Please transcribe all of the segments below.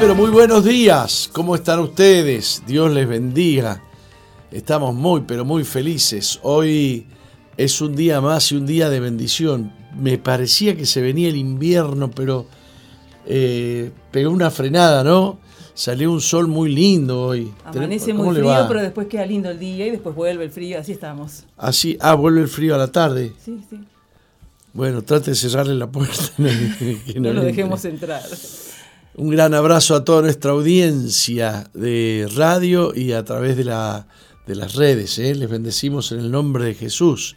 Pero muy buenos días. ¿Cómo están ustedes? Dios les bendiga. Estamos muy pero muy felices. Hoy es un día más y un día de bendición. Me parecía que se venía el invierno, pero eh, pegó una frenada, ¿no? Salió un sol muy lindo hoy. Amanece muy frío, pero después queda lindo el día y después vuelve el frío, así estamos. Así, ah, vuelve el frío a la tarde. Sí, sí. Bueno, trate de cerrarle la puerta. que no, lo dejemos entrar. Un gran abrazo a toda nuestra audiencia de radio y a través de, la, de las redes. ¿eh? Les bendecimos en el nombre de Jesús.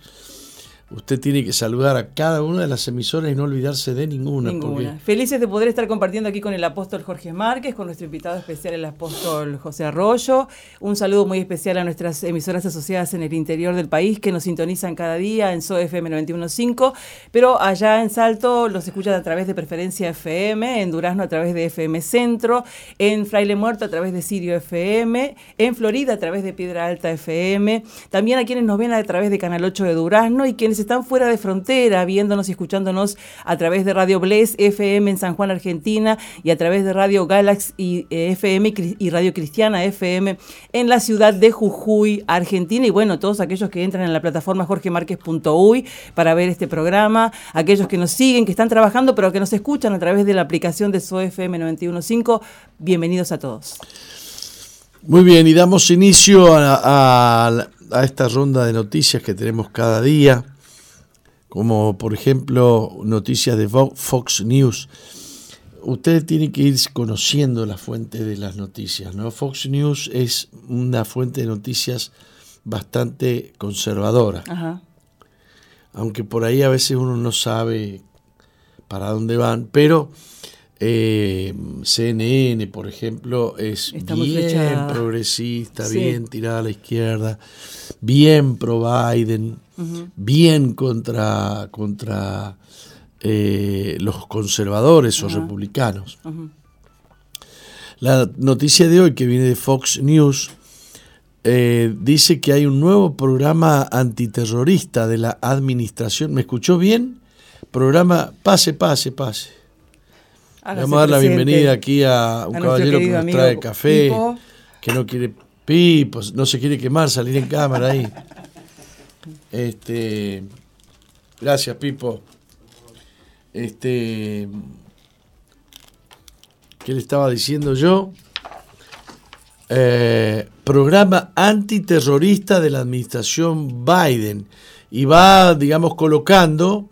Usted tiene que saludar a cada una de las emisoras y no olvidarse de ninguna. Ninguna. Felices de poder estar compartiendo aquí con el apóstol Jorge Márquez, con nuestro invitado especial, el apóstol José Arroyo. Un saludo muy especial a nuestras emisoras asociadas en el interior del país que nos sintonizan cada día en SOFM 915, pero allá en Salto los escuchan a través de Preferencia FM, en Durazno a través de FM Centro, en Fraile Muerto a través de Sirio FM, en Florida a través de Piedra Alta FM, también a quienes nos ven a través de Canal 8 de Durazno y quienes están fuera de frontera, viéndonos y escuchándonos a través de Radio Bless FM en San Juan, Argentina, y a través de Radio Galaxy y, eh, FM y Radio Cristiana FM en la ciudad de Jujuy, Argentina, y bueno, todos aquellos que entran en la plataforma jorgemarquez.uy para ver este programa, aquellos que nos siguen, que están trabajando, pero que nos escuchan a través de la aplicación de SOFM 915, bienvenidos a todos. Muy bien, y damos inicio a esta ronda de noticias que tenemos cada día como por ejemplo noticias de Fox News. Usted tiene que ir conociendo la fuente de las noticias. ¿no? Fox News es una fuente de noticias bastante conservadora. Aunque por ahí a veces uno no sabe para dónde van, pero eh, CNN, por ejemplo, es bien progresista, bien tirada a la izquierda, bien pro Biden bien contra, contra eh, los conservadores o republicanos. La noticia de hoy que viene de Fox News eh, dice que hay un nuevo programa antiterrorista de la administración. ¿Me escuchó bien? Programa Pase, Pase, Pase. Vamos a dar la bienvenida aquí a un caballero que nos trae café, que no quiere pipos, no se quiere quemar, salir en cámara ahí. Este, gracias, Pipo. Este, ¿qué le estaba diciendo yo? Eh, programa antiterrorista de la administración Biden y va, digamos, colocando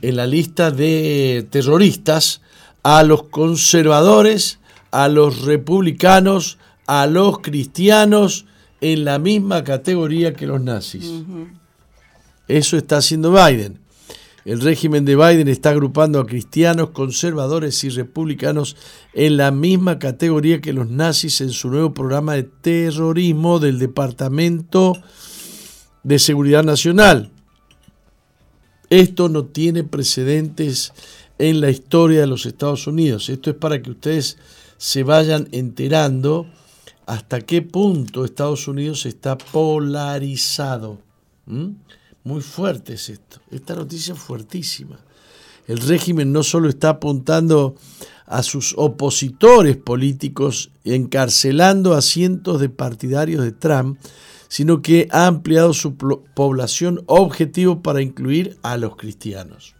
en la lista de terroristas a los conservadores, a los republicanos, a los cristianos en la misma categoría que los nazis. Eso está haciendo Biden. El régimen de Biden está agrupando a cristianos, conservadores y republicanos en la misma categoría que los nazis en su nuevo programa de terrorismo del Departamento de Seguridad Nacional. Esto no tiene precedentes en la historia de los Estados Unidos. Esto es para que ustedes se vayan enterando hasta qué punto Estados Unidos está polarizado. Muy fuerte es esto. Esta noticia es fuertísima. El régimen no solo está apuntando a sus opositores políticos, encarcelando a cientos de partidarios de Trump, sino que ha ampliado su población objetivo para incluir a los cristianos.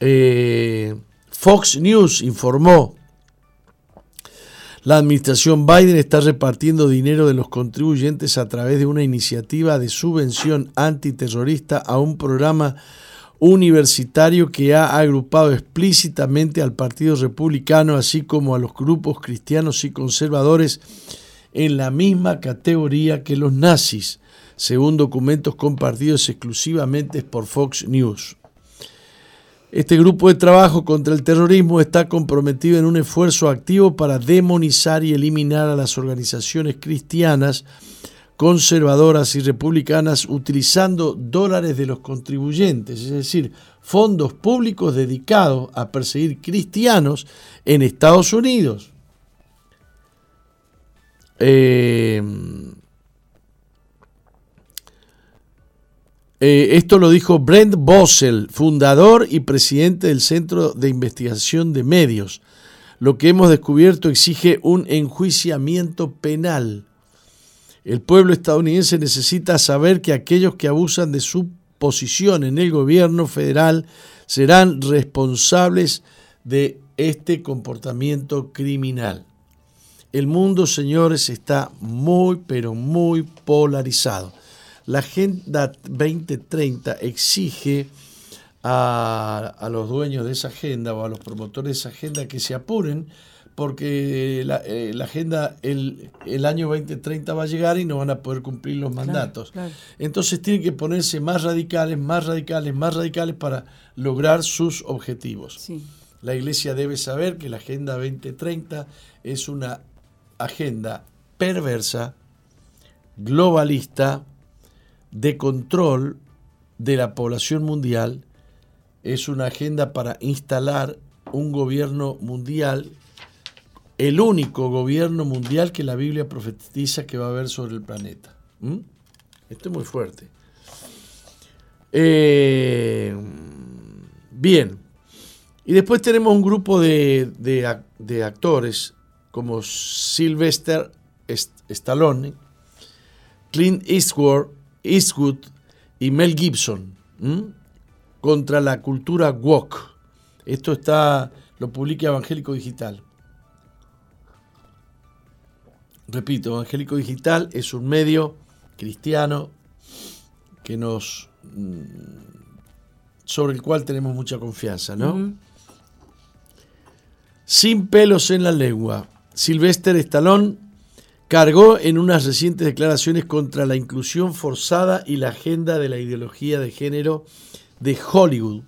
Eh, Fox News informó, la administración Biden está repartiendo dinero de los contribuyentes a través de una iniciativa de subvención antiterrorista a un programa universitario que ha agrupado explícitamente al Partido Republicano, así como a los grupos cristianos y conservadores, en la misma categoría que los nazis, según documentos compartidos exclusivamente por Fox News. Este grupo de trabajo contra el terrorismo está comprometido en un esfuerzo activo para demonizar y eliminar a las organizaciones cristianas, conservadoras y republicanas utilizando dólares de los contribuyentes, es decir, fondos públicos dedicados a perseguir cristianos en Estados Unidos. Eh, eh, esto lo dijo Brent Bossel, fundador y presidente del Centro de Investigación de Medios. Lo que hemos descubierto exige un enjuiciamiento penal. El pueblo estadounidense necesita saber que aquellos que abusan de su posición en el gobierno federal serán responsables de este comportamiento criminal. El mundo, señores, está muy, pero muy polarizado. La Agenda 2030 exige a, los dueños de esa agenda o a los promotores de esa agenda que se apuren porque la, eh, agenda, el, año 2030 va a llegar y no van a poder cumplir los mandatos. Entonces tienen que ponerse más radicales, más radicales, más radicales para lograr sus objetivos. La Iglesia debe saber que la Agenda 2030 es una agenda perversa, globalista, de control de la población mundial, es una agenda para instalar un gobierno mundial, el único gobierno mundial que la Biblia profetiza que va a haber sobre el planeta. ¿Mm? Esto es muy fuerte. Eh, bien, y después tenemos un grupo de, de actores como Sylvester Stallone, Clint Eastwood, Eastwood y Mel Gibson contra la cultura woke. Esto está, lo publica Evangélico Digital. Repito, Evangélico Digital es un medio cristiano que nos mm, sobre el cual tenemos mucha confianza, ¿no? Sin pelos en la lengua. Sylvester Stallone cargó en unas recientes declaraciones contra la inclusión forzada y la agenda de la ideología de género de Hollywood.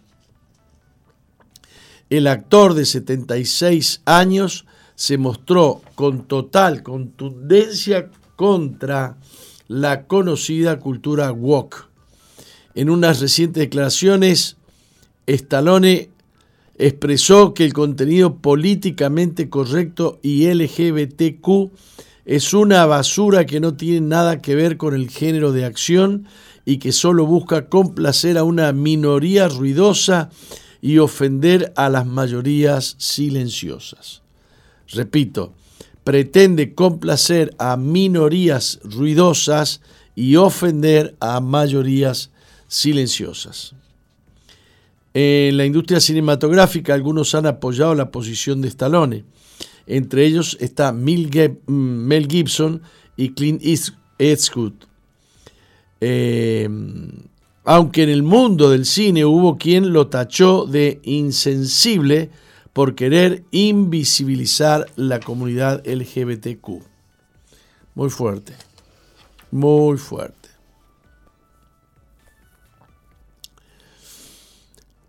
El actor de 76 años se mostró con total contundencia contra la conocida cultura woke. En unas recientes declaraciones, Stallone expresó que el contenido políticamente correcto y LGBTQ es una basura que no tiene nada que ver con el género de acción y que solo busca complacer a una minoría ruidosa y ofender a las mayorías silenciosas. Repito, pretende complacer a minorías ruidosas y ofender a mayorías silenciosas. En la industria cinematográfica algunos han apoyado la posición de Stallone. Entre ellos está mm, Mel Gibson y Clint Eastwood. Em, aunque en el mundo del cine hubo quien lo tachó de insensible por querer invisibilizar la comunidad LGBTQ. Muy fuerte, muy fuerte.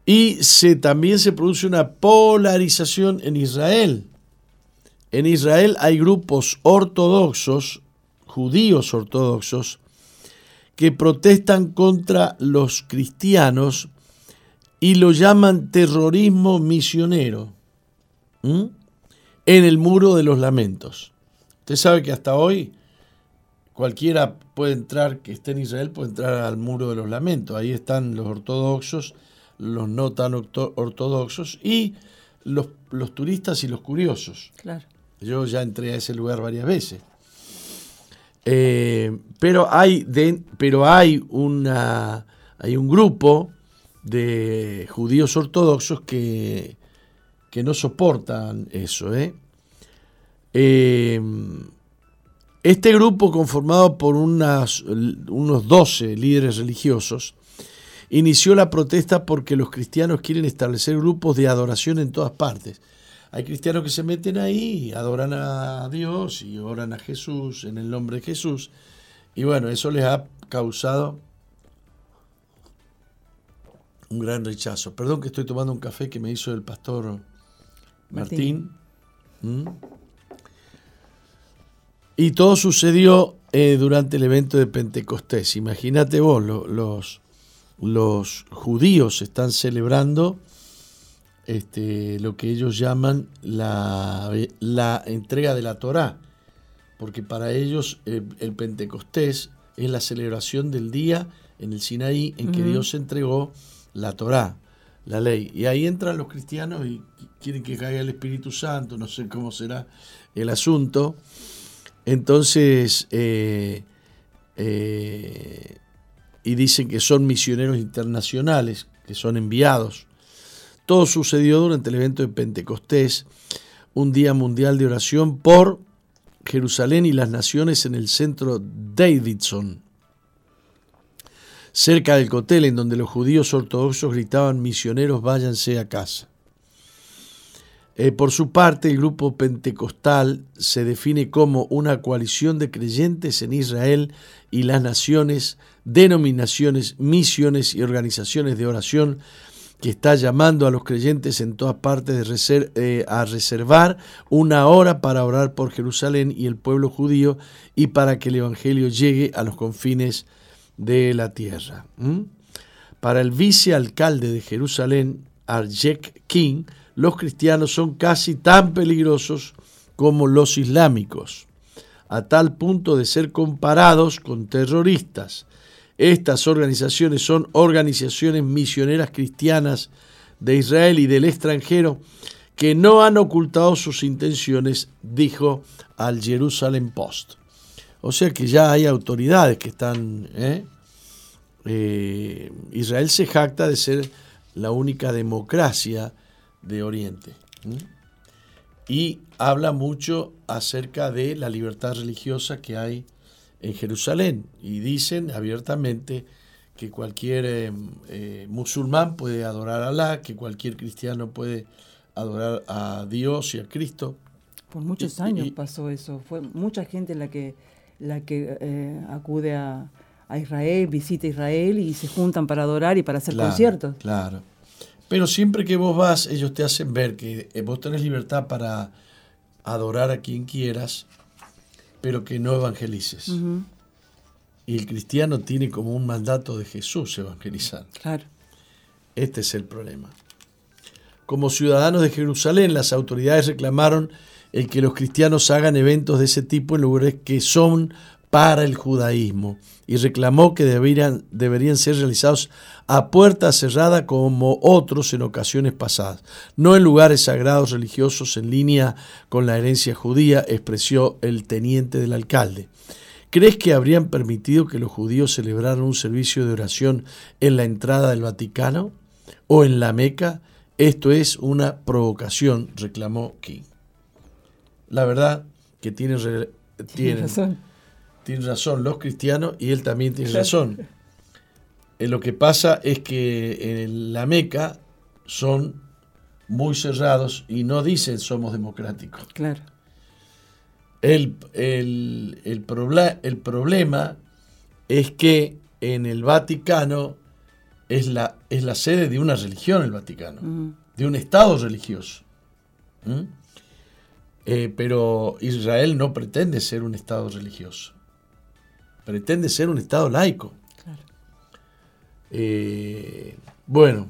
Y se, también se produce una polarización en Israel. En Israel hay grupos ortodoxos, judíos ortodoxos, que protestan contra los cristianos y lo llaman terrorismo misionero. en el muro de los lamentos. Usted sabe que hasta hoy cualquiera puede entrar, que esté en Israel, puede entrar al muro de los lamentos. Ahí están los ortodoxos, los no tan ortodoxos y los, los turistas y los curiosos. Claro. Yo ya entré a ese lugar varias veces. Eh, pero hay, pero hay, una, hay un grupo de judíos ortodoxos que, que no soportan eso. ¿eh? Eh, este grupo, conformado por unas, unos 12 líderes religiosos, inició la protesta porque los cristianos quieren establecer grupos de adoración en todas partes. Hay cristianos que se meten ahí, adoran a Dios y oran a Jesús en el nombre de Jesús. Y bueno, eso les ha causado un gran rechazo. Perdón que estoy tomando un café que me hizo el pastor Martín. ¿Mm? Y todo sucedió eh, durante el evento de Pentecostés. Imagínate vos, los, los judíos están celebrando este, lo que ellos llaman la, la entrega de la Torá, porque para ellos el, Pentecostés es la celebración del día en el Sinaí en que Dios entregó la Torá, la ley. Y ahí entran los cristianos y quieren que caiga el Espíritu Santo, no sé cómo será el asunto. Entonces, eh, eh, y dicen que son misioneros internacionales, que son enviados todo sucedió durante el evento de Pentecostés, un día mundial de oración por Jerusalén y las naciones en el centro Davidson, cerca del cotel en donde los judíos ortodoxos gritaban misioneros váyanse a casa. Eh, por su parte, el grupo pentecostal se define como una coalición de creyentes en Israel y las naciones, denominaciones, misiones y organizaciones de oración que está llamando a los creyentes en todas partes eh, a reservar una hora para orar por Jerusalén y el pueblo judío y para que el Evangelio llegue a los confines de la tierra. Para el vicealcalde de Jerusalén, Arjek King, los cristianos son casi tan peligrosos como los islámicos, a tal punto de ser comparados con terroristas estas organizaciones son organizaciones misioneras cristianas de Israel y del extranjero que no han ocultado sus intenciones, dijo al Jerusalem Post. O sea que ya hay autoridades que están... ¿eh? Eh, Israel se jacta de ser la única democracia de Oriente. Y habla mucho acerca de la libertad religiosa que hay en Jerusalén y dicen abiertamente que cualquier eh, eh, musulmán puede adorar a Alá, que cualquier cristiano puede adorar a Dios y a Cristo. Por muchos años pasó eso, fue mucha gente la que, la que eh, acude a, Israel, visita Israel y se juntan para adorar y para hacer conciertos. Claro. Pero siempre que vos vas, ellos te hacen ver que vos tenés libertad para adorar a quien quieras, pero que no evangelices. Y el cristiano tiene como un mandato de Jesús evangelizar. Claro. Este es el problema. Como ciudadanos de Jerusalén, las autoridades reclamaron el que los cristianos hagan eventos de ese tipo en lugares que son para el judaísmo y reclamó que deberían, deberían ser realizados a puerta cerrada como otros en ocasiones pasadas, no en lugares sagrados religiosos en línea con la herencia judía, expresó el teniente del alcalde. ¿Crees que habrían permitido que los judíos celebraran un servicio de oración en la entrada del Vaticano o en la Meca? Esto es una provocación, reclamó King. La verdad que tienen, tienen razón tienen razón los cristianos y él también tiene razón. Eh, lo que pasa es que en la Meca son muy cerrados y no dicen somos democráticos. Claro. El, el, el, problema es que en el Vaticano es la, es la sede de una religión, el Vaticano, de un Estado religioso. Eh, pero Israel no pretende ser un Estado religioso pretende ser un Estado laico. Eh, bueno,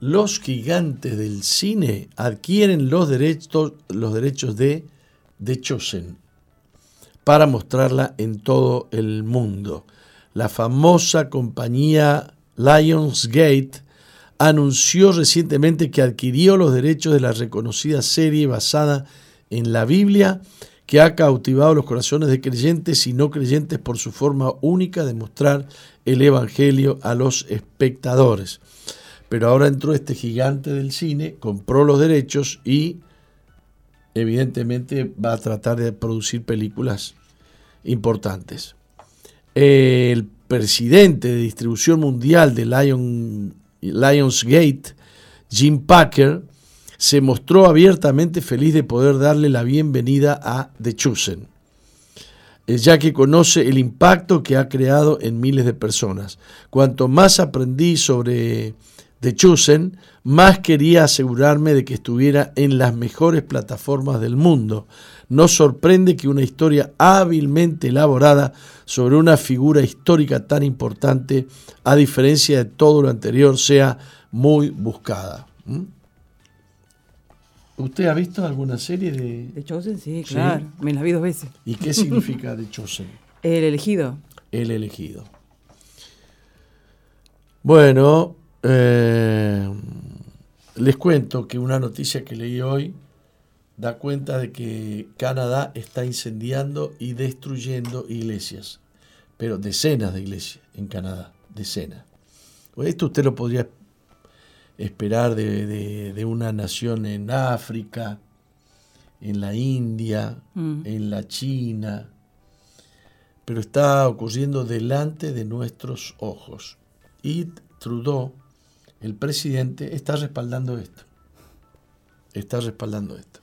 los gigantes del cine adquieren los derechos, los derechos de The Chosen para mostrarla en todo el mundo. La famosa compañía Lionsgate anunció recientemente que adquirió los derechos de la reconocida serie basada en la Biblia que ha cautivado los corazones de creyentes y no creyentes por su forma única de mostrar el Evangelio a los espectadores. Pero ahora entró este gigante del cine, compró los derechos y evidentemente va a tratar de producir películas importantes. El presidente de distribución mundial de Lion, Lionsgate, Jim Packer, se mostró abiertamente feliz de poder darle la bienvenida a The Chosen, eh, ya que conoce el impacto que ha creado en miles de personas. Cuanto más aprendí sobre The Chosen, más quería asegurarme de que estuviera en las mejores plataformas del mundo. Nos sorprende que una historia hábilmente elaborada sobre una figura histórica tan importante, a diferencia de todo lo anterior, sea muy buscada. ¿Usted ha visto alguna serie de... De Chosen? Sí, claro. Me la vi dos veces. ¿Y qué significa de Chosen? El elegido. El elegido. Bueno, eh, les cuento que una noticia que leí hoy da cuenta de que Canadá está incendiando y destruyendo iglesias, pero decenas de iglesias en Canadá, decenas. Esto usted lo podría esperar de, una nación en África, en la India, mm. en la China, pero está ocurriendo delante de nuestros ojos. Y Trudeau, el presidente, está respaldando esto. Está respaldando esto.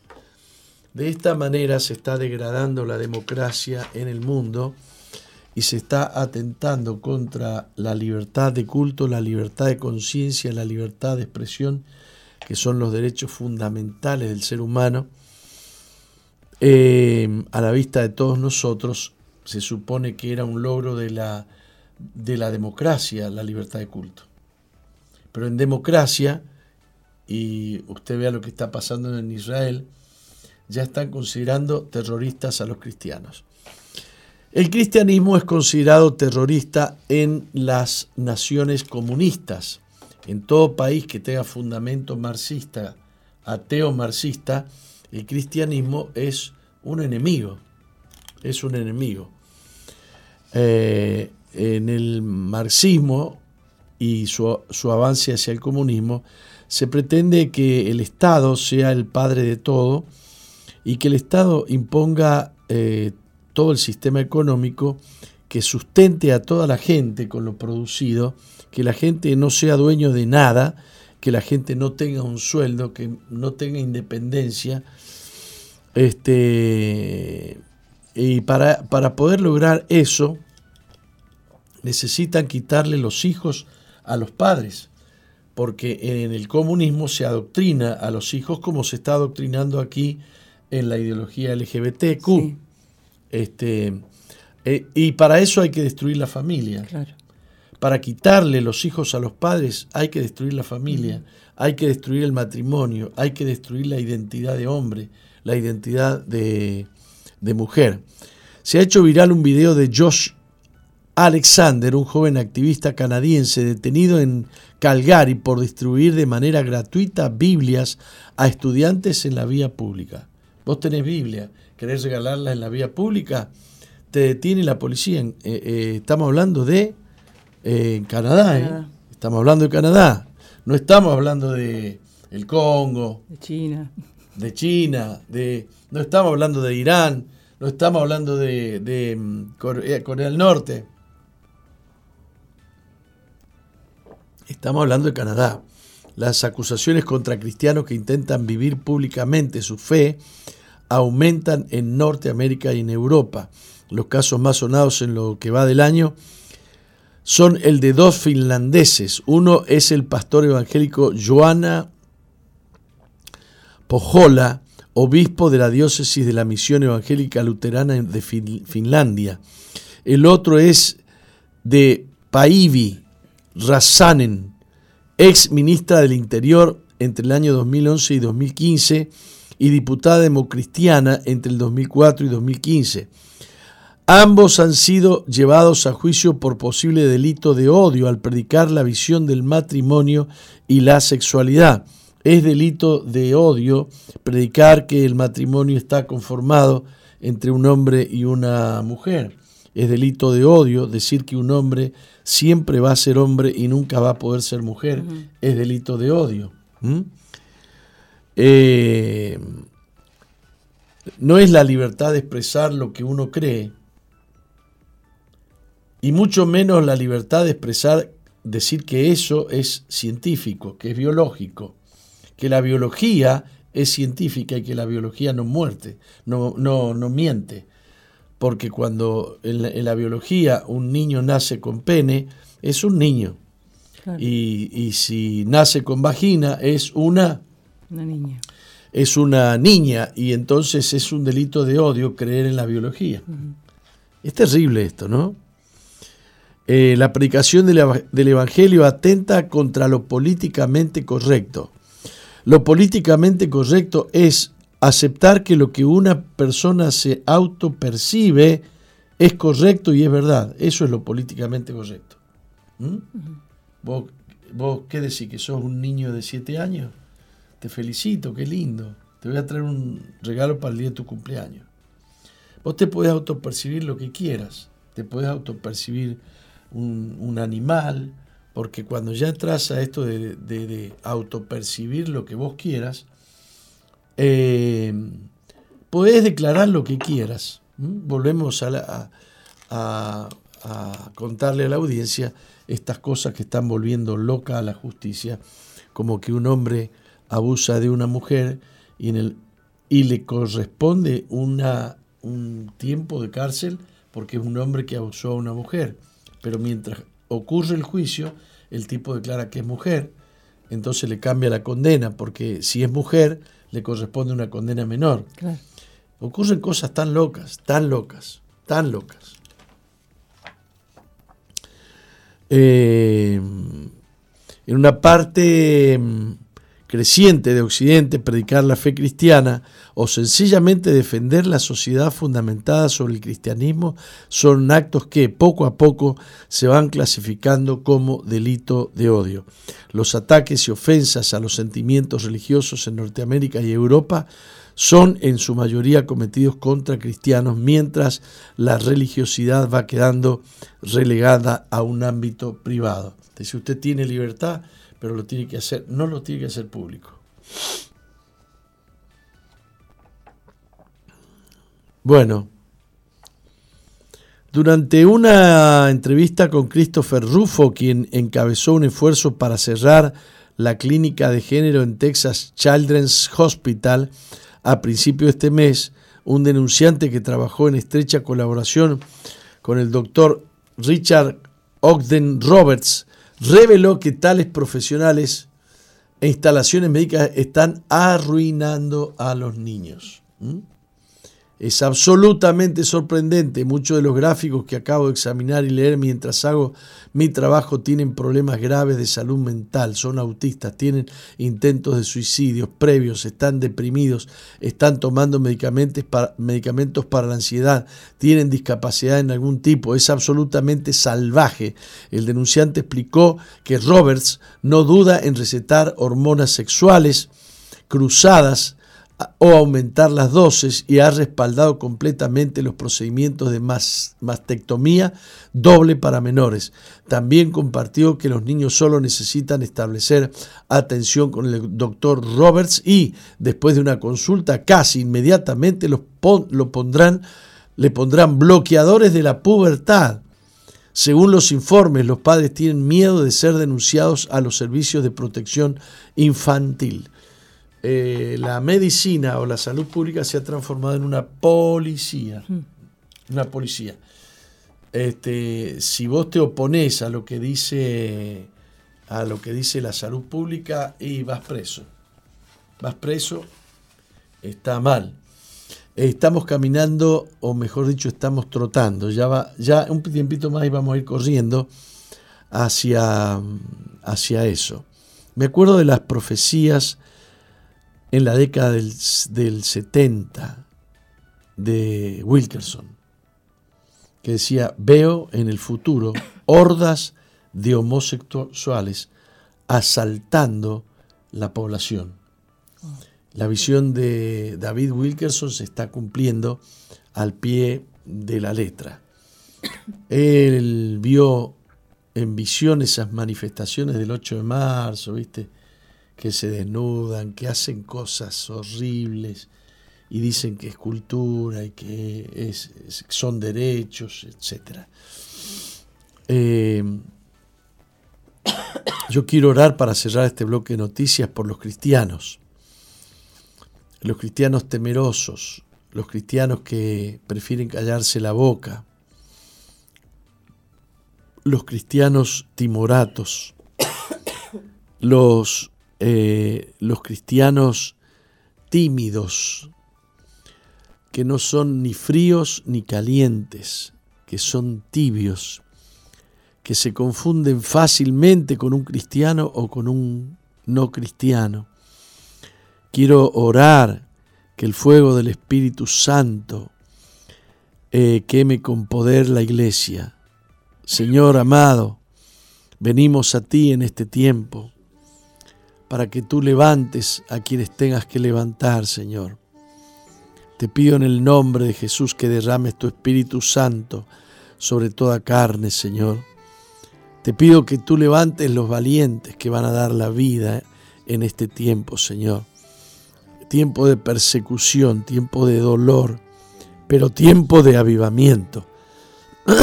De esta manera se está degradando la democracia en el mundo y se está atentando contra la libertad de culto, la libertad de conciencia, la libertad de expresión, que son los derechos fundamentales del ser humano. Eh, a la vista de todos nosotros, se supone que era un logro de la, de la democracia, la libertad de culto. Pero en democracia, y usted vea lo que está pasando en Israel, ya están considerando terroristas a los cristianos. El cristianismo es considerado terrorista en las naciones comunistas. En todo país que tenga fundamento marxista, ateo marxista, el cristianismo es un enemigo. Es un enemigo. Eh, en el marxismo y su, avance hacia el comunismo, se pretende que el Estado sea el padre de todo y que el Estado imponga eh, todo el sistema económico que sustente a toda la gente con lo producido, que la gente no sea dueño de nada, que la gente no tenga un sueldo, que no tenga independencia. Este, y para, para poder lograr eso, necesitan quitarle los hijos a los padres, porque en el comunismo se adoctrina a los hijos como se está adoctrinando aquí en la ideología LGBTQ. Este, eh, y para eso hay que destruir la familia. Para quitarle los hijos a los padres hay que destruir la familia, hay que destruir el matrimonio, hay que destruir la identidad de hombre, la identidad de, de mujer. Se ha hecho viral un video de Josh Alexander, un joven activista canadiense detenido en Calgary por distribuir de manera gratuita Biblias a estudiantes en la vía pública. Vos tenés Biblia querés regalarla en la vía pública, te detiene la policía. Eh, eh, estamos hablando de eh, Canadá, estamos hablando de Canadá. No estamos hablando de el Congo, de China, de China, de no estamos hablando de Irán, no estamos hablando de, de mm, Corea, Corea del Norte. Estamos hablando de Canadá. Las acusaciones contra cristianos que intentan vivir públicamente su fe aumentan en Norteamérica y en Europa. Los casos más sonados en lo que va del año son el de dos finlandeses. Uno es el pastor evangélico Joana Pojola, obispo de la diócesis de la misión evangélica luterana de Finlandia. El otro es de Paivi Rasanen, ex ministra del Interior entre el año 2011 y 2015 y diputada democristiana entre el 2004 y 2015. Ambos han sido llevados a juicio por posible delito de odio al predicar la visión del matrimonio y la sexualidad. Es delito de odio predicar que el matrimonio está conformado entre un hombre y una mujer. Es delito de odio decir que un hombre siempre va a ser hombre y nunca va a poder ser mujer. Es delito de odio. Eh, no es la libertad de expresar lo que uno cree, y mucho menos la libertad de expresar, decir que eso es científico, que es biológico, que la biología es científica y que la biología no muerte, no, no, no miente. Porque cuando en la, biología un niño nace con pene, es un niño. Y, y, si nace con vagina, es una, una niña. Es una niña y entonces es un delito de odio creer en la biología. Es terrible esto, ¿no? Eh, la predicación del Evangelio atenta contra lo políticamente correcto. Lo políticamente correcto es aceptar que lo que una persona se autopercibe es correcto y es verdad. Eso es lo políticamente correcto. ¿Mm? ¿Vos, ¿Vos qué decís? ¿Que sos un niño de siete años? Te felicito, qué lindo. Te voy a traer un regalo para el día de tu cumpleaños. Vos te puedes autopercibir lo que quieras. Te puedes autopercibir un, un animal, porque cuando ya entras a esto de, autopercibir lo que vos quieras, eh, podés declarar lo que quieras. Volvemos a, a, contarle a la audiencia estas cosas que están volviendo loca a la justicia, como que un hombre abusa de una mujer y, en el, y le corresponde una, un tiempo de cárcel porque es un hombre que abusó a una mujer. Pero mientras ocurre el juicio, el tipo declara que es mujer, entonces le cambia la condena, porque si es mujer, le corresponde una condena menor. Ocurren cosas tan locas, tan locas, tan locas. Eh, en una parte creciente de Occidente predicar la fe cristiana o sencillamente defender la sociedad fundamentada sobre el cristianismo son actos que poco a poco se van clasificando como delito de odio. Los ataques y ofensas a los sentimientos religiosos en Norteamérica y Europa son en su mayoría cometidos contra cristianos, mientras la religiosidad va quedando relegada a un ámbito privado. Si usted tiene libertad, pero lo tiene que hacer, no lo tiene que hacer público. Bueno, durante una entrevista con Christopher Rufo, quien encabezó un esfuerzo para cerrar la clínica de género en Texas Children's Hospital a principios de este mes, un denunciante que trabajó en estrecha colaboración con el doctor Richard Ogden Roberts reveló que tales profesionales e instalaciones médicas están arruinando a los niños. Es absolutamente sorprendente. Muchos de los gráficos que acabo de examinar y leer mientras hago mi trabajo tienen problemas graves de salud mental, son autistas, tienen intentos de suicidios previos, están deprimidos, están tomando medicamentos para, medicamentos para la ansiedad, tienen discapacidad en algún tipo. Es absolutamente salvaje. El denunciante explicó que Roberts no duda en recetar hormonas sexuales cruzadas o aumentar las dosis y ha respaldado completamente los procedimientos de mastectomía doble para menores. También compartió que los niños solo necesitan establecer atención con el doctor Roberts y después de una consulta casi inmediatamente los lo pondrán, le pondrán bloqueadores de la pubertad. Según los informes, los padres tienen miedo de ser denunciados a los servicios de protección infantil. Eh, la medicina o la salud pública se ha transformado en una policía. Una policía. Este, si vos te opones a lo que dice a lo que dice la salud pública y vas preso. Vas preso, está mal. Estamos caminando, o mejor dicho, estamos trotando. Ya va, ya un tiempito más y vamos a ir corriendo hacia, hacia eso. Me acuerdo de las profecías en la década del, del 70 de Wilkerson, que decía, veo en el futuro hordas de homosexuales asaltando la población. La visión de David Wilkerson se está cumpliendo al pie de la letra. Él vio en visión esas manifestaciones del 8 de marzo, ¿viste? Que se desnudan, que hacen cosas horribles y dicen que es cultura y que son derechos, etc. Eh, yo quiero orar para cerrar este bloque de noticias por los cristianos, los cristianos temerosos, los cristianos que prefieren callarse la boca, los cristianos timoratos, los, eh, los cristianos tímidos, que no son ni fríos ni calientes, que son tibios, que se confunden fácilmente con un cristiano o con un no cristiano. Quiero orar que el fuego del Espíritu Santo eh, queme con poder la iglesia. Señor amado, venimos a ti en este tiempo para que tú levantes a quienes tengas que levantar, Señor. Te pido en el nombre de Jesús que derrames tu Espíritu Santo sobre toda carne, Señor. Te pido que tú levantes los valientes que van a dar la vida en este tiempo, Señor tiempo de persecución, tiempo de dolor, pero tiempo de avivamiento.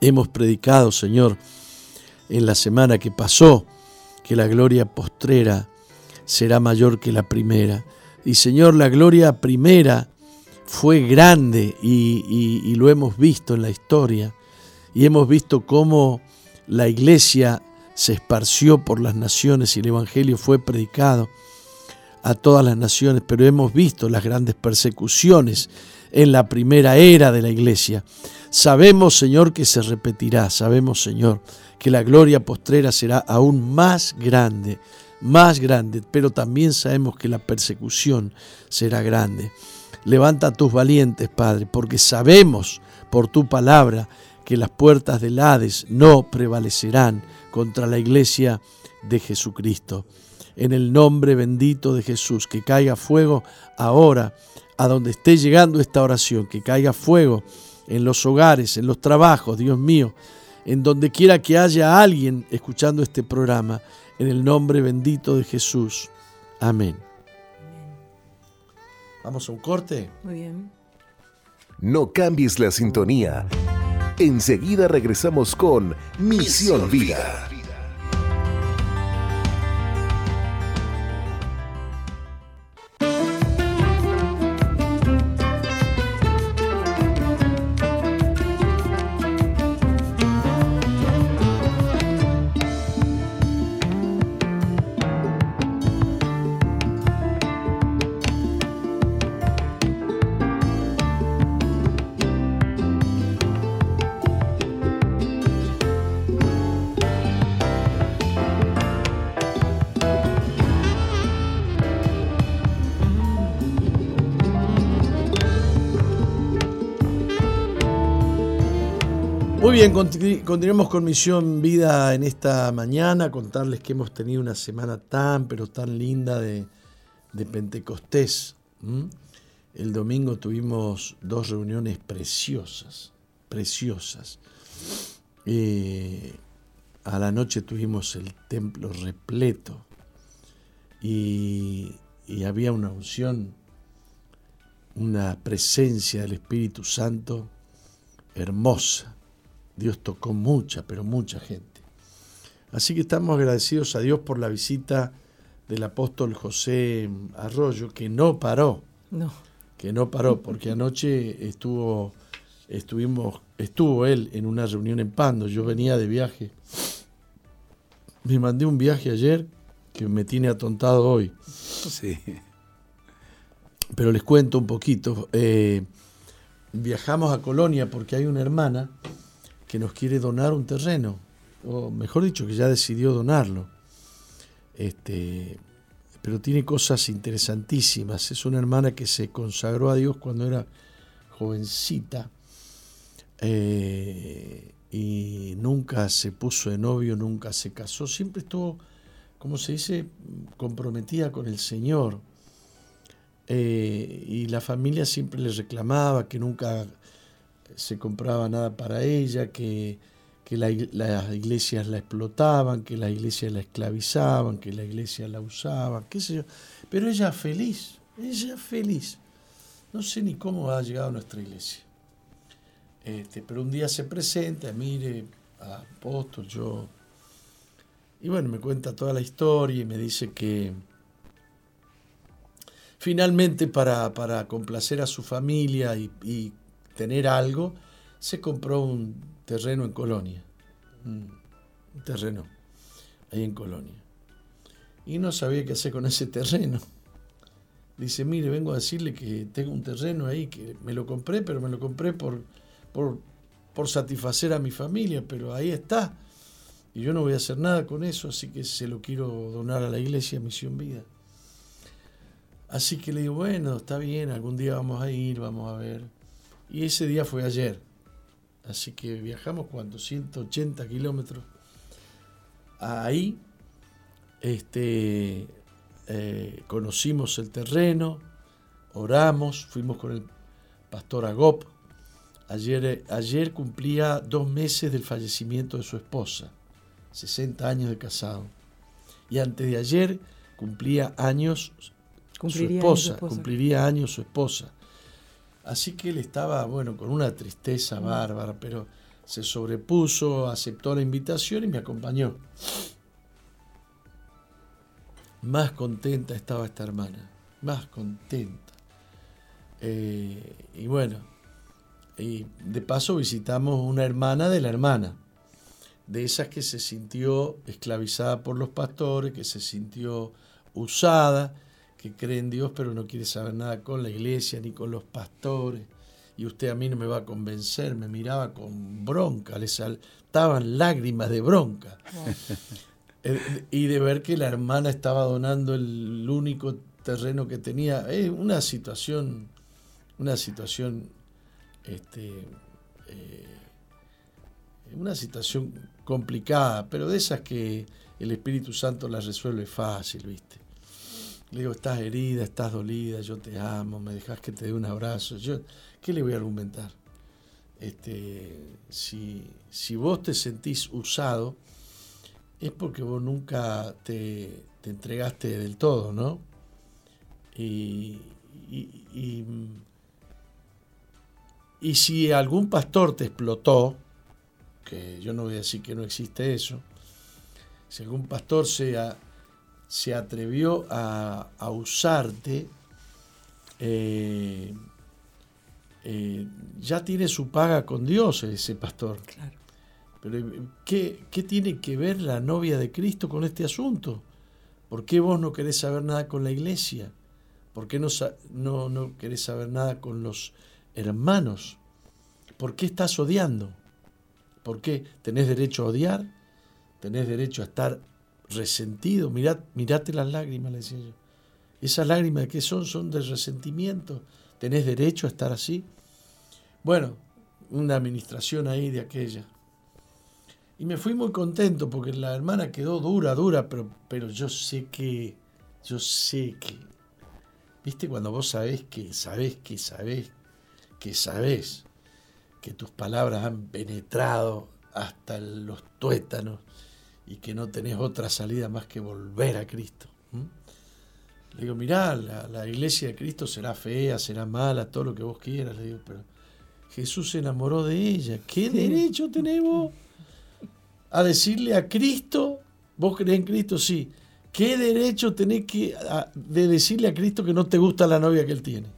Hemos predicado, Señor, en la semana que pasó, que la gloria postrera será mayor que la primera. Y Señor, la gloria primera fue grande y, y, lo hemos visto en la historia. Y hemos visto cómo la iglesia se esparció por las naciones y el Evangelio fue predicado a todas las naciones, pero hemos visto las grandes persecuciones en la primera era de la iglesia. Sabemos, Señor, que se repetirá, sabemos, Señor, que la gloria postrera será aún más grande, más grande, pero también sabemos que la persecución será grande. Levanta a tus valientes, Padre, porque sabemos por tu palabra que las puertas del Hades no prevalecerán contra la iglesia de Jesucristo en el nombre bendito de Jesús. Que caiga fuego ahora a donde esté llegando esta oración, que caiga fuego en los hogares, en los trabajos, Dios mío, en donde quiera que haya alguien escuchando este programa, en el nombre bendito de Jesús. Amén. Vamos a un corte. Muy bien. No cambies la sintonía. Enseguida regresamos con Misión Vida. Bien, continuemos con Misión Vida en esta mañana, contarles que hemos tenido una semana tan, pero tan linda de, Pentecostés. El domingo tuvimos dos reuniones preciosas, preciosas. Eh, a la noche tuvimos el templo repleto y, y había una unción, una presencia del Espíritu Santo hermosa Dios tocó mucha, pero mucha gente. Así que estamos agradecidos a Dios por la visita del apóstol José Arroyo, que no paró. No. Que no paró, porque anoche estuvo, estuvimos, estuvo él en una reunión en Pando. Yo venía de viaje. Me mandé un viaje ayer que me tiene atontado hoy. Sí. Pero les cuento un poquito. Eh, viajamos a Colonia porque hay una hermana que nos quiere donar un terreno. o mejor dicho, que ya decidió donarlo. Este, pero tiene cosas interesantísimas. Es una hermana que se consagró a Dios cuando era jovencita eh, y nunca se puso de novio, nunca se casó, siempre estuvo, como se dice, comprometida con el Señor. Eh, y la familia siempre le reclamaba que nunca se compraba nada para ella, que, las iglesias la explotaban, que las iglesias la esclavizaban, que la iglesia la usaba, qué sé yo. Pero ella feliz, ella feliz. No sé ni cómo ha llegado a nuestra iglesia. Este, pero un día se presenta, mire, apóstol, yo. Y bueno, me cuenta toda la historia y me dice que finalmente para, complacer a su familia y, tener algo, se compró un terreno en Colonia. Un terreno ahí en Colonia. Y no sabía qué hacer con ese terreno. Dice, mire, vengo a decirle que tengo un terreno ahí, que me lo compré, pero me lo compré por, por, por satisfacer a mi familia, pero ahí está. Y yo no voy a hacer nada con eso, así que se lo quiero donar a la iglesia Misión Vida. Así que le digo, bueno, está bien, algún día vamos a ir, vamos a ver. Y ese día fue ayer. Así que viajamos cuánto, 180 kilómetros. Ahí este, eh, conocimos el terreno, oramos, fuimos con el pastor Agop. Ayer, eh, ayer cumplía dos meses del fallecimiento de su esposa, 60 años de casado. Y antes de ayer cumplía años su esposa, cumpliría años su esposa. Así que él estaba, bueno, con una tristeza bárbara, pero se sobrepuso, aceptó la invitación y me acompañó. Más contenta estaba esta hermana, más contenta. Eh, y bueno, y de paso visitamos una hermana de la hermana, de esas que se sintió esclavizada por los pastores, que se sintió usada, que cree en Dios pero no quiere saber nada con la iglesia ni con los pastores. Y usted a mí no me va a convencer, me miraba con bronca, le saltaban lágrimas de bronca. Eh, y de ver que la hermana estaba donando el único terreno que tenía. Es una situación, una situación, este, eh, una situación complicada, pero de esas que el Espíritu Santo las resuelve fácil, ¿viste? Le digo, estás herida, estás dolida, yo te amo, me dejas que te dé un abrazo. Yo, ¿Qué le voy a argumentar? Este, si, si vos te sentís usado, es porque vos nunca te, entregaste del todo, ¿no? Y, y, si algún pastor te explotó, que yo no voy a decir que no existe eso, si algún pastor se, se atrevió a, usarte, eh, eh, ya tiene su paga con Dios ese pastor. Claro. Pero ¿qué, tiene que ver la novia de Cristo con este asunto? ¿Por qué vos no querés saber nada con la iglesia? ¿Por qué no, no, no querés saber nada con los hermanos? ¿Por qué estás odiando? ¿Por qué tenés derecho a odiar? ¿Tenés derecho a estar resentido? Mirad, mirate las lágrimas, le decía yo. Esas lágrimas qué son? Son de resentimiento. ¿Tenés derecho a estar así? Bueno, una administración ahí de aquella. Y me fui muy contento porque la hermana quedó dura, dura, pero, pero yo sé que, yo sé que, viste cuando vos sabés que sabés que sabés que sabés que tus palabras han penetrado hasta los tuétanos y que no tenés otra salida más que volver a Cristo. Le digo, mirá, la, la, iglesia de Cristo será fea, será mala, todo lo que vos quieras, le digo, pero Jesús se enamoró de ella. ¿Qué derecho tenemos? a decirle a Cristo, vos crees en Cristo, sí. ¿Qué derecho tenés que, de decirle a Cristo que no te gusta la novia que él tiene?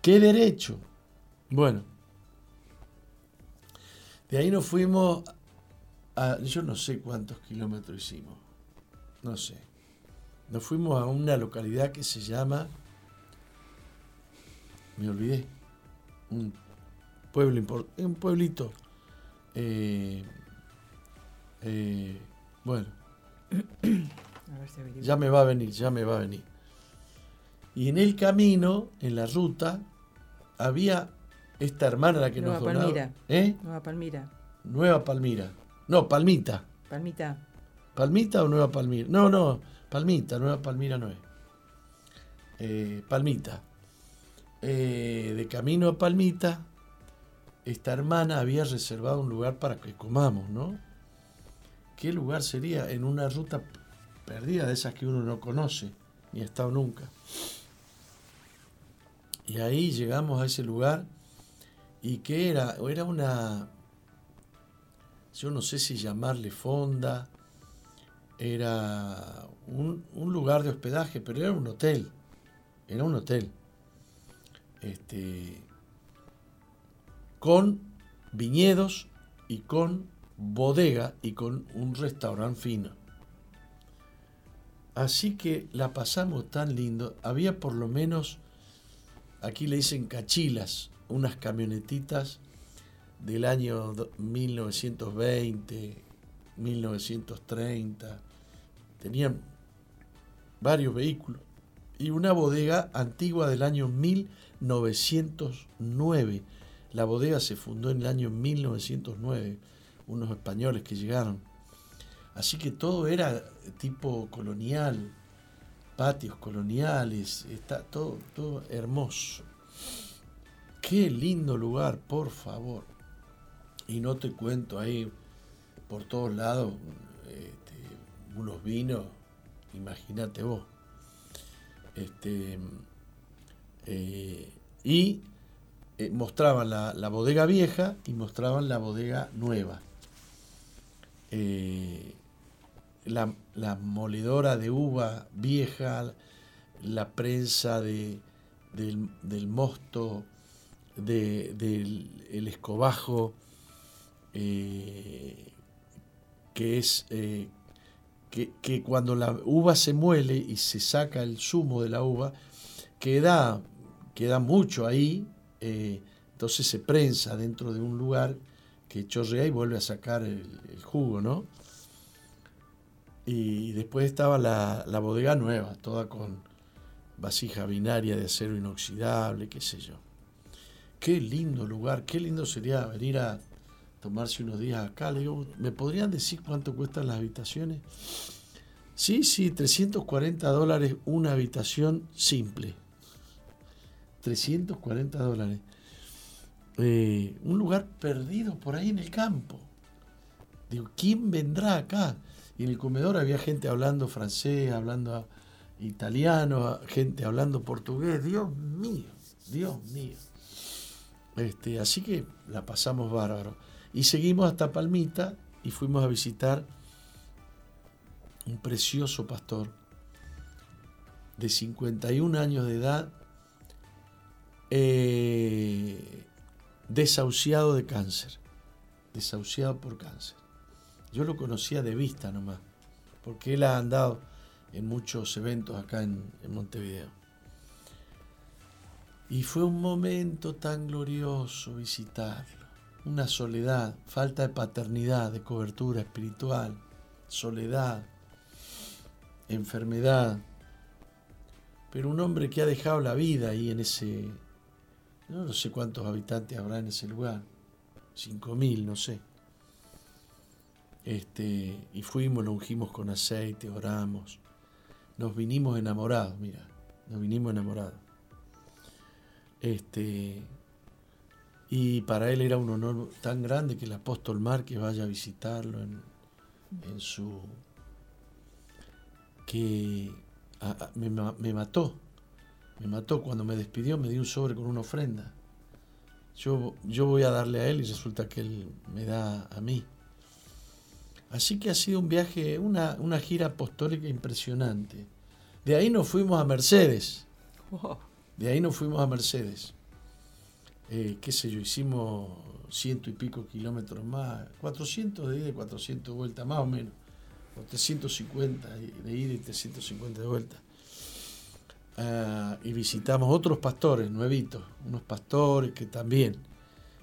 ¿Qué derecho? Bueno, de ahí nos fuimos a, yo no sé cuántos kilómetros hicimos, no sé. Nos fuimos a una localidad que se llama, me olvidé, un pueblo, un pueblito. Eh, Eh, bueno, ya me va a venir, ya me va a venir. Y en el camino, en la ruta, había esta hermana la que Nueva nos donaba. Palmira. ¿Eh? Nueva Palmira. Nueva Palmira. No, Palmita. Palmita. ¿Palmita o Nueva Palmira? No, no, Palmita, Nueva Palmira no es. Eh, Palmita. Eh, de camino a Palmita, esta hermana había reservado un lugar para que comamos, ¿no? ¿Qué lugar sería? En una ruta perdida de esas que uno no conoce, ni ha estado nunca. Y ahí llegamos a ese lugar y que era, era una, yo no sé si llamarle fonda, era un, lugar de hospedaje, pero era un hotel, era un hotel, este, con viñedos y con bodega y con un restaurante fino. Así que la pasamos tan lindo. Había por lo menos, aquí le dicen cachilas, unas camionetitas del año do- 1920, 1930. Tenían varios vehículos. Y una bodega antigua del año 1909. La bodega se fundó en el año 1909. Unos españoles que llegaron. Así que todo era tipo colonial, patios coloniales, está todo, todo hermoso. Qué lindo lugar, por favor. Y no te cuento ahí por todos lados este, unos vinos, imagínate vos. Este, eh, y eh, mostraban la, bodega vieja y mostraban la bodega nueva. Eh, la, la moledora de uva vieja, la prensa de, del, mosto, de- del el escobajo, eh, que es eh, que, cuando la uva se muele y se saca el zumo de la uva, queda, queda mucho ahí, eh, entonces se prensa dentro de un lugar que chorrea y vuelve a sacar el, el jugo, ¿no? Y después estaba la, la bodega nueva, toda con vasija binaria de acero inoxidable, qué sé yo. Qué lindo lugar, qué lindo sería venir a tomarse unos días acá. Le digo, ¿me podrían decir cuánto cuestan las habitaciones? Sí, sí, 340 dólares una habitación simple. 340 dólares. Eh, un lugar perdido por ahí en el campo. Digo, ¿quién vendrá acá? Y en el comedor había gente hablando francés, hablando italiano, gente hablando portugués. Dios mío, Dios mío. Este, así que la pasamos bárbaro. Y seguimos hasta Palmita y fuimos a visitar un precioso pastor de 51 años de edad, eh, desahuciado de cáncer, desahuciado por cáncer. Yo lo conocía de vista nomás, porque él ha andado en muchos eventos acá en, en Montevideo. Y fue un momento tan glorioso visitarlo. Una soledad, falta de paternidad, de cobertura espiritual, soledad, enfermedad. Pero un hombre que ha dejado la vida ahí en ese... No, sé cuántos habitantes habrá en ese lugar. Cinco mil, no sé. Este, y fuimos, lo ungimos con aceite, oramos. Nos vinimos enamorados, mira. Nos vinimos enamorados. Este, y para él era un honor tan grande que el apóstol Márquez vaya a visitarlo en, en su... que a- a- me, me mató, me mató cuando me despidió, me dio un sobre con una ofrenda. Yo, yo voy a darle a él y resulta que él me da a mí. Así que ha sido un viaje, una, una gira apostólica impresionante. De ahí nos fuimos a Mercedes. De ahí nos fuimos a Mercedes. Eh, qué sé yo, hicimos ciento y pico kilómetros más, 400 de ida y 400 de vuelta, más o menos. O 350 de ida y 350 de vuelta. Ah, y visitamos otros pastores nuevitos, unos pastores que también,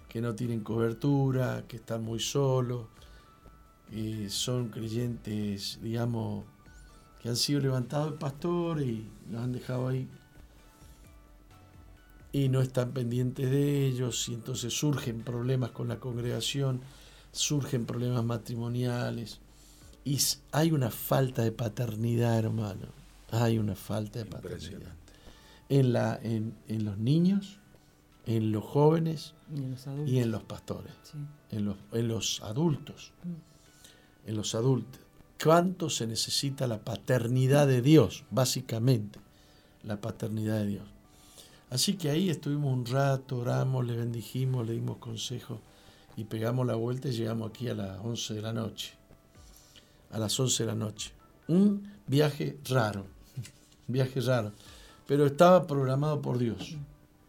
que no tienen cobertura, que están muy solos. que son creyentes, digamos, que han sido levantados de pastor y los han dejado ahí y no están pendientes de ellos y entonces surgen problemas con la congregación, surgen problemas matrimoniales y hay una falta de paternidad, hermano. Hay una falta de paternidad. En, la, en, los niños, en los jóvenes y en los, pastores, en, los, en los adultos. Mm. En los adultos. ¿Cuánto se necesita la paternidad de Dios? Básicamente, la paternidad de Dios. Así que ahí estuvimos un rato, oramos, le bendijimos, le dimos consejos y pegamos la vuelta y llegamos aquí a las 11 de la noche. A las 11 de la noche. Un viaje raro, un viaje raro, pero estaba programado por Dios.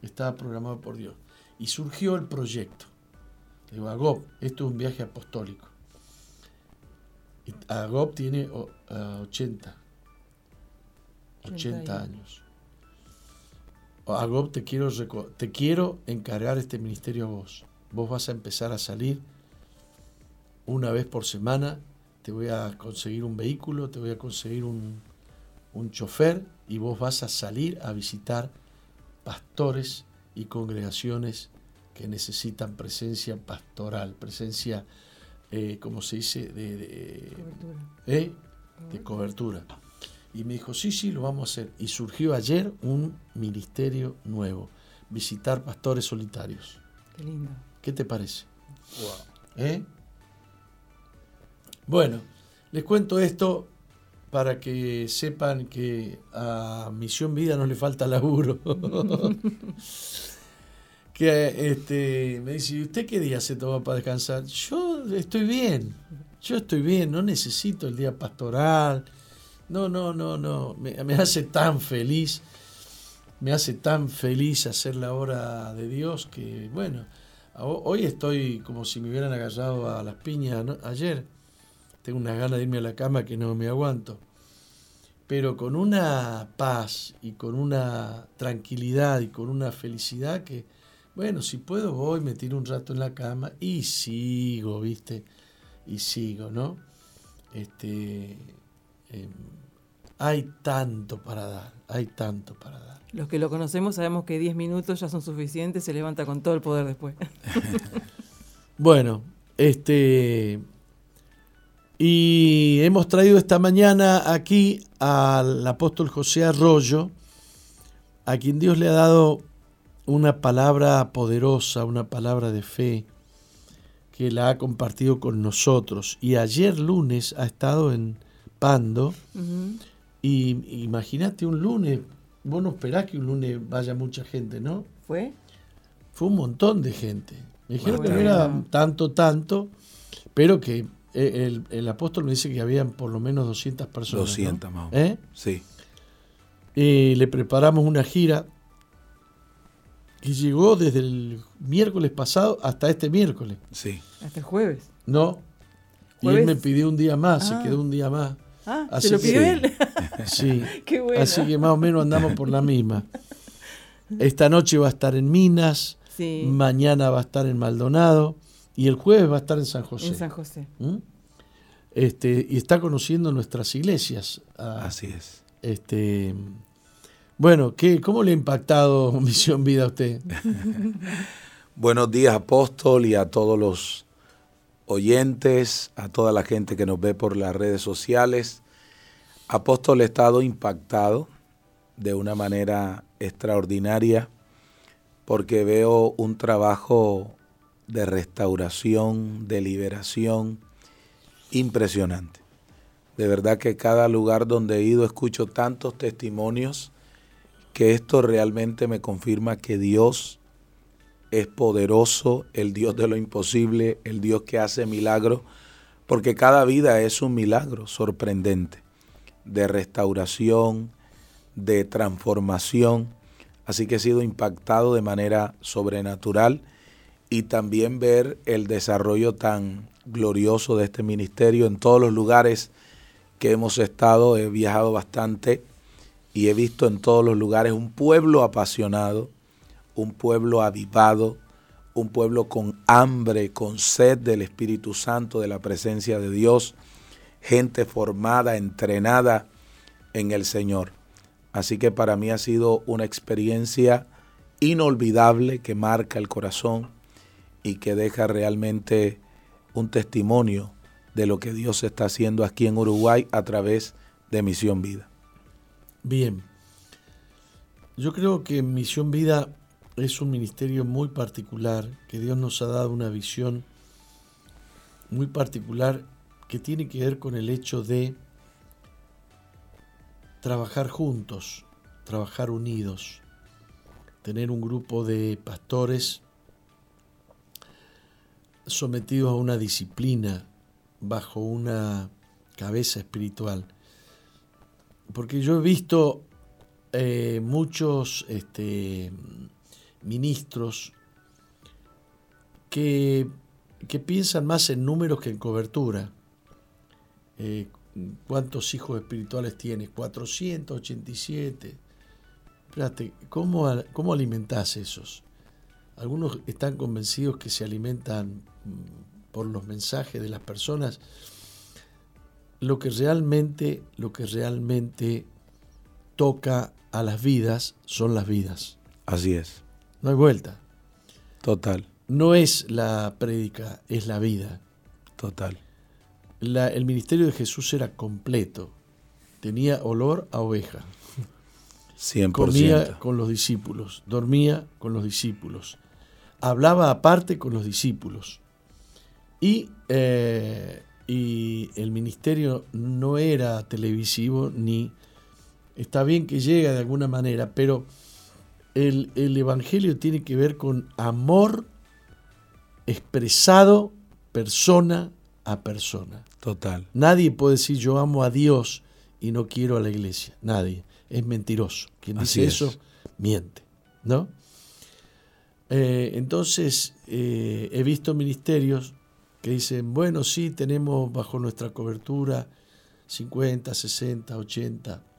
Estaba programado por Dios. Y surgió el proyecto. Digo, Agob, esto es un viaje apostólico. Agob tiene 80, 80 años. Agob, te quiero, te quiero encargar este ministerio a vos. Vos vas a empezar a salir una vez por semana, te voy a conseguir un vehículo, te voy a conseguir un, un chofer y vos vas a salir a visitar pastores y congregaciones que necesitan presencia pastoral, presencia, eh, como se dice, de, de cobertura. ¿eh? De cobertura. Y me dijo, sí, sí, lo vamos a hacer. Y surgió ayer un ministerio nuevo, visitar pastores solitarios. Qué lindo. ¿Qué te parece? ¿Eh? Bueno, les cuento esto para que sepan que a Misión Vida no le falta laburo. que este, me dice, ¿y usted qué día se toma para descansar? Yo estoy bien, yo estoy bien, no necesito el día pastoral no, no, no, no. Me, hace tan feliz. Me hace tan feliz hacer la obra de Dios que, bueno, hoy estoy como si me hubieran agarrado a las piñas ayer. Tengo una gana de irme a la cama que no me aguanto. Pero con una paz y con una tranquilidad y con una felicidad que, bueno, si puedo voy, me tiro un rato en la cama y sigo, ¿viste? Y sigo, ¿no? Este, em, hay tanto para dar, hay tanto para dar. Los que lo conocemos sabemos que 10 minutos ya son suficientes, se levanta con todo el poder después. bueno, este y hemos traído esta mañana aquí al apóstol José Arroyo, a quien Dios le ha dado una palabra poderosa, una palabra de fe, que la ha compartido con nosotros. Y ayer lunes ha estado en Pando. Y imagínate un lunes, vos no esperás que un lunes vaya mucha gente, ¿no? ¿Fue? Fue un montón de gente. Me dijeron que no era tanto, tanto, pero que eh, el, apóstol me dice que habían por lo menos 200 personas. 200 más. ¿Eh? Sí. Y le preparamos una gira que llegó desde el miércoles pasado hasta este miércoles. Sí. Hasta el jueves. No. Y él me pidió un día más, se ah. quedó un día más. Ah, ¿se lo pidió él? Sí. Así que más o menos andamos por la misma. Esta noche va a estar en Minas, mañana va a estar en Maldonado y el jueves va a estar en San José. En San José. ¿Mm? Este, y está conociendo nuestras iglesias. Ah, Así es. Este, bueno, ¿qué, ¿cómo le ha impactado Misión Vida a usted? Buenos días, apóstol, y a todos los oyentes, a toda la gente que nos ve por las redes sociales. Apóstol, he estado impactado de una manera extraordinaria porque veo un trabajo de restauración, de liberación impresionante. De verdad que cada lugar donde he ido escucho tantos testimonios que esto realmente me confirma que Dios es poderoso, el Dios de lo imposible, el Dios que hace milagros, porque cada vida es un milagro sorprendente de restauración, de transformación. Así que he sido impactado de manera sobrenatural y también ver el desarrollo tan glorioso de este ministerio en todos los lugares que hemos estado. He viajado bastante y he visto en todos los lugares un pueblo apasionado, un pueblo avivado, un pueblo con hambre, con sed del Espíritu Santo, de la presencia de Dios, gente formada, entrenada en el Señor. Así que para mí ha sido una experiencia inolvidable que marca el corazón y que deja realmente un testimonio de lo que Dios está haciendo aquí en Uruguay a través de Misión Vida. Bien, yo creo que Misión Vida es un ministerio muy particular, que Dios nos ha dado una visión muy particular que tiene que ver con el hecho de trabajar juntos, trabajar unidos, tener un grupo de pastores sometidos a una disciplina, bajo una cabeza espiritual. Porque yo he visto eh, muchos este, ministros que, que, piensan más en números que en cobertura. Eh, ¿Cuántos hijos espirituales tienes? 487. Espérate, ¿cómo, ¿cómo alimentás esos? Algunos están convencidos que se alimentan mm, por los mensajes de las personas. Lo que realmente, lo que realmente toca a las vidas son las vidas. Así es. No hay vuelta. Total. No es la prédica, es la vida. Total. el ministerio de Jesús era completo. Tenía olor a oveja. 100%. Comía con los discípulos, dormía con los discípulos, hablaba aparte con los discípulos. Y, eh, y el ministerio no era televisivo ni... Está bien que llega de alguna manera, pero el, Evangelio tiene que ver con amor expresado persona a persona. Total. Nadie puede decir yo amo a Dios y no quiero a la iglesia. Nadie. Es mentiroso. Quien dice eso, miente. ¿No? Eh, entonces, eh, he visto ministerios que dicen, bueno, sí, tenemos bajo nuestra cobertura 50, 60, 80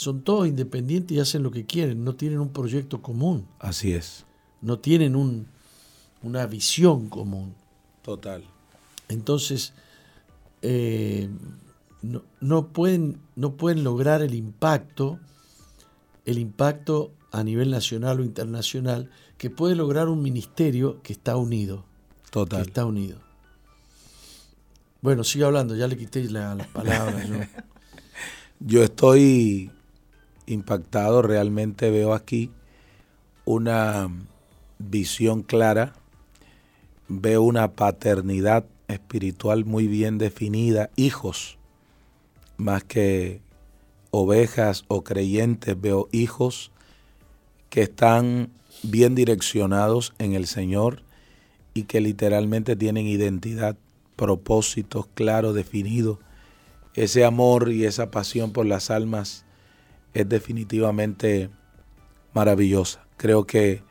son todos independientes y hacen lo que quieren, no tienen un proyecto común. Así es. No tienen un, una visión común. Total. Entonces, eh, no, pueden, no pueden lograr el impacto, el impacto a nivel nacional o internacional que puede lograr un ministerio que está unido. Total. está unido. Bueno, sigue hablando, ya le quité las palabras. yo estoy impactado, realmente veo aquí una visión clara, veo una paternidad espiritual muy bien definida, hijos, más que ovejas o creyentes, veo hijos que están bien direccionados en el Señor y que literalmente tienen identidad, propósitos claros, definidos. Ese amor y esa pasión por las almas es definitivamente maravillosa. Creo que,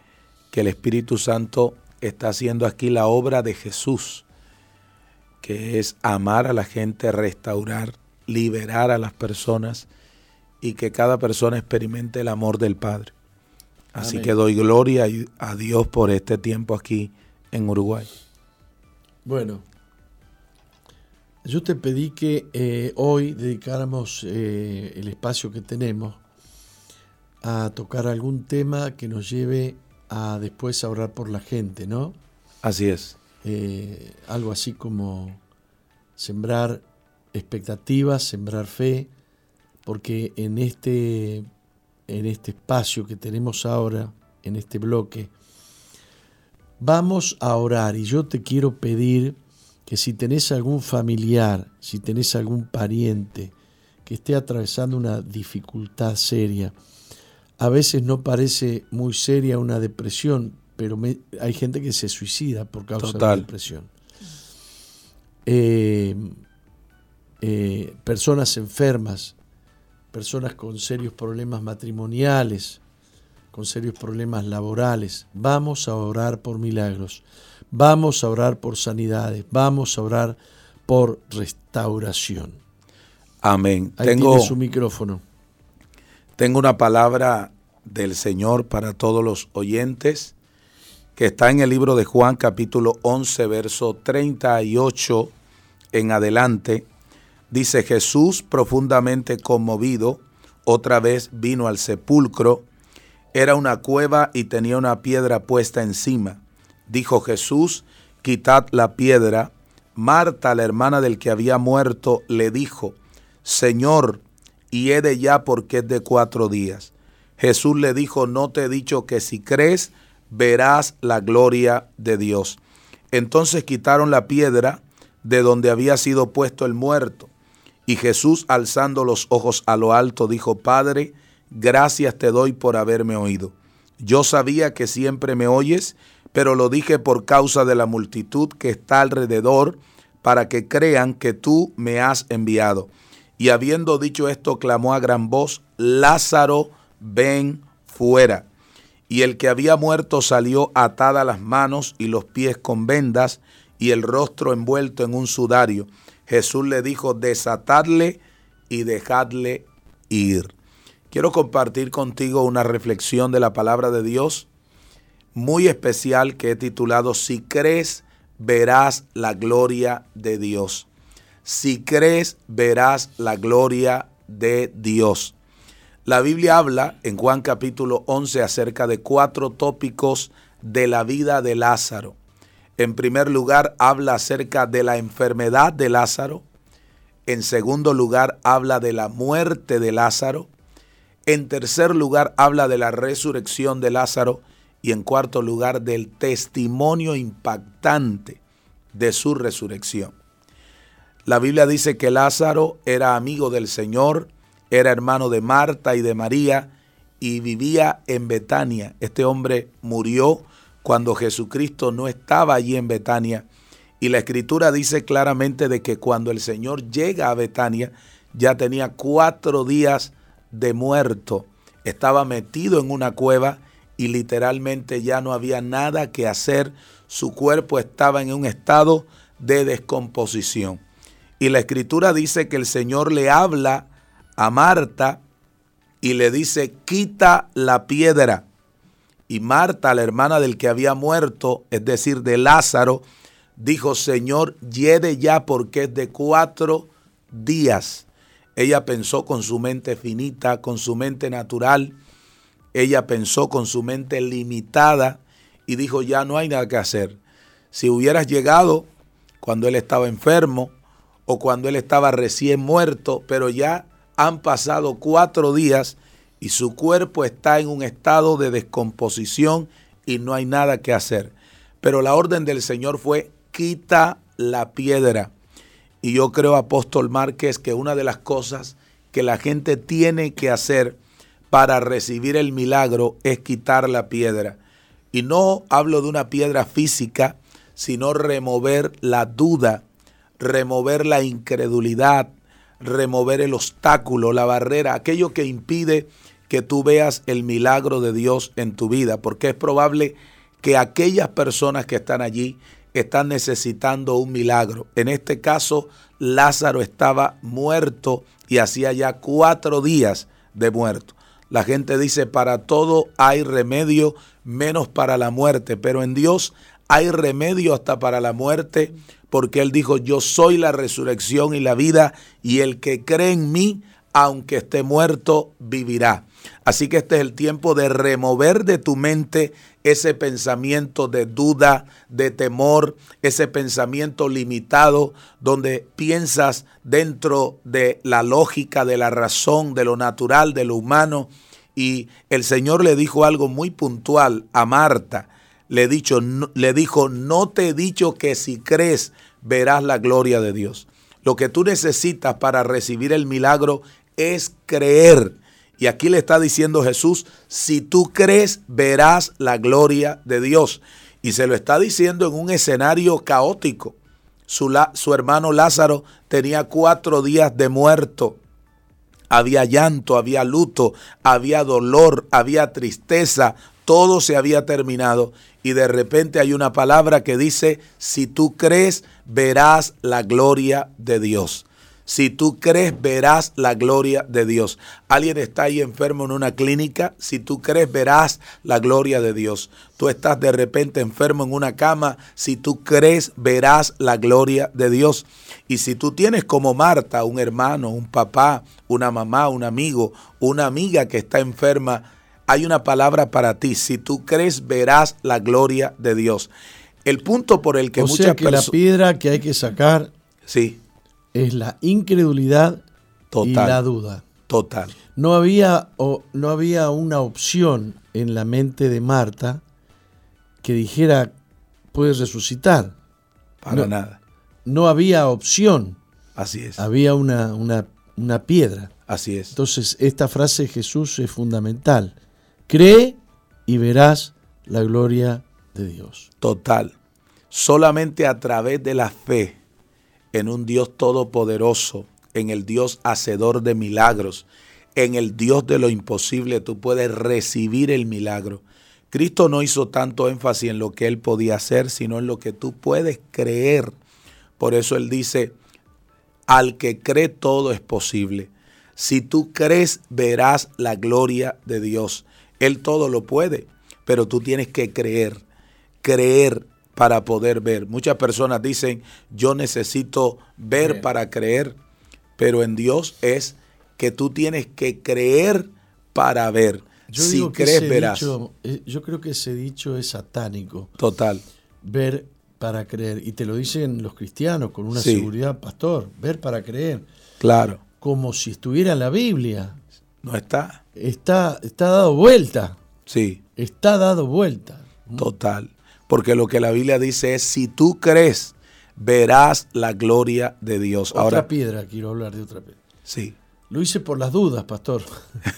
el Espíritu Santo está haciendo aquí la obra de Jesús, que es amar a la gente, restaurar, liberar a las personas y que cada persona experimente el amor del Padre. Así que doy gloria a Dios por este tiempo aquí en Uruguay. Bueno, yo te pedí que eh, hoy dedicáramos eh, el espacio que tenemos a tocar algún tema que nos lleve a después a orar por la gente, ¿no? Así es. Eh, algo así como sembrar expectativas, sembrar fe, porque en este, en este espacio que tenemos ahora, en este bloque, vamos a orar y yo te quiero pedir que si tenés algún familiar, si tenés algún pariente que esté atravesando una dificultad seria, a veces no parece muy seria una depresión, pero hay gente que se suicida por causa de la depresión. Eh, eh, personas enfermas, personas con serios problemas matrimoniales, con serios problemas laborales. Vamos a orar por milagros. Vamos a orar por sanidades, vamos a orar por restauración. Amén. Ahí tengo tiene su micrófono. Tengo una palabra del Señor para todos los oyentes que está en el libro de Juan capítulo 11, verso 38 en adelante. Dice Jesús, profundamente conmovido, otra vez vino al sepulcro. Era una cueva y tenía una piedra puesta encima. Dijo Jesús, quitad la piedra. Marta, la hermana del que había muerto, le dijo, Señor, y he de ya porque es de cuatro días. Jesús le dijo, no te he dicho que si crees, verás la gloria de Dios. Entonces quitaron la piedra de donde había sido puesto el muerto. Y Jesús, alzando los ojos a lo alto, dijo, Padre, gracias te doy por haberme oído. Yo sabía que siempre me oyes, pero lo dije por causa de la multitud que está alrededor, para que crean que tú me has enviado. Y habiendo dicho esto, clamó a gran voz, Lázaro, ven fuera. Y el que había muerto salió atada las manos y los pies con vendas y el rostro envuelto en un sudario. Jesús le dijo, desatadle y dejadle ir. Quiero compartir contigo una reflexión de la palabra de Dios muy especial que he titulado Si crees, verás la gloria de Dios. Si crees, verás la gloria de Dios. La Biblia habla en Juan capítulo 11 acerca de cuatro tópicos de la vida de Lázaro. En primer lugar, habla acerca de la enfermedad de Lázaro. En segundo lugar, habla de la muerte de Lázaro. En tercer lugar, habla de la resurrección de Lázaro. Y en cuarto lugar, del testimonio impactante de su resurrección. La Biblia dice que Lázaro era amigo del Señor, era hermano de Marta y de María y vivía en Betania. Este hombre murió cuando Jesucristo no estaba allí en Betania. Y la escritura dice claramente de que cuando el Señor llega a Betania, ya tenía cuatro días de muerto. Estaba metido en una cueva y literalmente ya no había nada que hacer. Su cuerpo estaba en un estado de descomposición. Y la escritura dice que el Señor le habla a Marta y le dice, quita la piedra. Y Marta, la hermana del que había muerto, es decir, de Lázaro, dijo, Señor, lleve ya porque es de cuatro días. Ella pensó con su mente finita, con su mente natural, ella pensó con su mente limitada y dijo, ya no hay nada que hacer. Si hubieras llegado cuando él estaba enfermo o cuando él estaba recién muerto, pero ya han pasado cuatro días y su cuerpo está en un estado de descomposición y no hay nada que hacer. Pero la orden del Señor fue, quita la piedra. Y yo creo, apóstol Márquez, que una de las cosas que la gente tiene que hacer para recibir el milagro es quitar la piedra. Y no hablo de una piedra física, sino remover la duda, remover la incredulidad, remover el obstáculo, la barrera, aquello que impide que tú veas el milagro de Dios en tu vida, porque es probable que aquellas personas que están allí están necesitando un milagro. En este caso, Lázaro estaba muerto y hacía ya cuatro días de muerto. La gente dice, para todo hay remedio, menos para la muerte, pero en Dios hay remedio hasta para la muerte porque Él dijo, yo soy la resurrección y la vida, y el que cree en mí, aunque esté muerto, vivirá. Así que este es el tiempo de remover de tu mente ese pensamiento de duda, de temor, ese pensamiento limitado donde piensas dentro de la lógica, de la razón, de lo natural, de lo humano. Y el Señor le dijo algo muy puntual a Marta le, le dijo, no te he dicho que si crees verás la gloria de Dios. Lo que tú necesitas para recibir el milagro es creer. Y aquí le está diciendo Jesús, si tú crees, verás la gloria de Dios. Y se lo está diciendo en un escenario caótico. Su, su, hermano Lázaro tenía cuatro días de muerto. Había llanto, había luto, había dolor, había tristeza, todo se había terminado y de repente hay una palabra que dice, si tú crees, verás la gloria de Dios. Si tú crees, verás la gloria de Dios. Alguien está ahí enfermo en una clínica. Si tú crees, verás la gloria de Dios. Tú estás de repente enfermo en una cama. Si tú crees, verás la gloria de Dios. Y si tú tienes como Marta un hermano, un papá, una mamá, un amigo, una amiga que está enferma, hay una palabra para ti. Si tú crees, verás la gloria de Dios. El punto por el que o muchas sea que la piedra que hay que sacar sí es la incredulidad Total. y la duda. Total. No había, o, no había una opción en la mente de Marta que dijera, puedes resucitar. Para No. nada. No había opción, Así es. había una, una, una piedra. Así es. Entonces, esta frase de Jesús es fundamental. Cree y verás la gloria de Dios. Total. Solamente a través de la fe en un Dios todopoderoso, en el Dios hacedor de milagros, en el Dios de lo imposible, tú puedes recibir el milagro. Cristo no hizo tanto énfasis en lo que él podía hacer, sino en lo que tú puedes creer. Por eso él dice, al que cree todo es posible. Si tú crees, verás la gloria de Dios. Él todo lo puede, pero tú tienes que creer, creer para poder ver. Muchas personas dicen, yo necesito ver para creer, pero en Dios es que tú tienes que creer para ver. Yo si digo que crees, verás. dicho- eh, yo creo que ese dicho es satánico. Total. Ver para creer. Y te lo dicen los cristianos con una Sí. seguridad, pastor. Ver para creer. Claro. Como si estuviera en la Biblia. No está. Está, está dado vuelta. Sí. Está dado vuelta. Total. Porque lo que la Biblia dice es, si tú crees, verás la gloria de Dios. Otra Ahora, piedra, quiero hablar de otra piedra. sí. Lo hice por las dudas, pastor.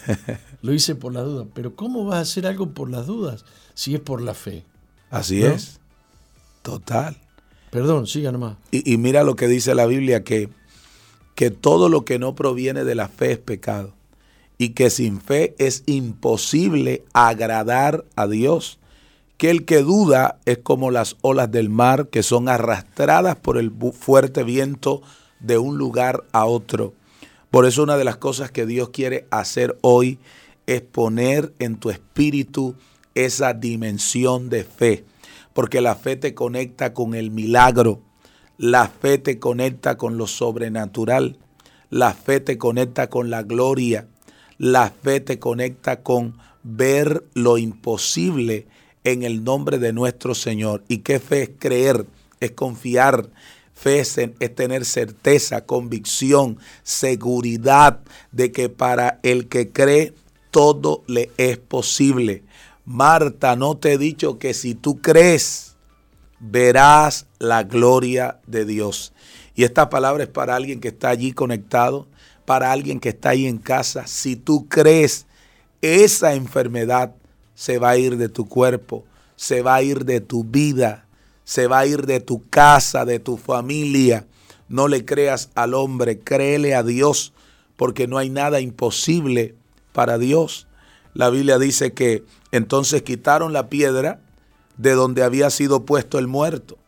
lo hice por las dudas. Pero ¿cómo vas a hacer algo por las dudas si es por la fe? Así ¿No? es. Total. Perdón, siga nomás. Y, y mira lo que dice la Biblia, que, que todo lo que no proviene de la fe es pecado. Y que sin fe es imposible agradar a Dios. Que el que duda es como las olas del mar que son arrastradas por el fuerte viento de un lugar a otro. Por eso una de las cosas que Dios quiere hacer hoy es poner en tu espíritu esa dimensión de fe. Porque la fe te conecta con el milagro. La fe te conecta con lo sobrenatural. La fe te conecta con la gloria. La fe te conecta con ver lo imposible en el nombre de nuestro Señor. ¿Y qué fe es creer? Es confiar. Fe es, es tener certeza, convicción, seguridad de que para el que cree todo le es posible. Marta, no te he dicho que si tú crees, verás la gloria de Dios. Y esta palabra es para alguien que está allí conectado, para alguien que está ahí en casa. Si tú crees, esa enfermedad se va a ir de tu cuerpo, se va a ir de tu vida, se va a ir de tu casa, de tu familia. No le creas al hombre, créele a Dios, porque no hay nada imposible para Dios. La Biblia dice que entonces quitaron la piedra de donde había sido puesto el muerto.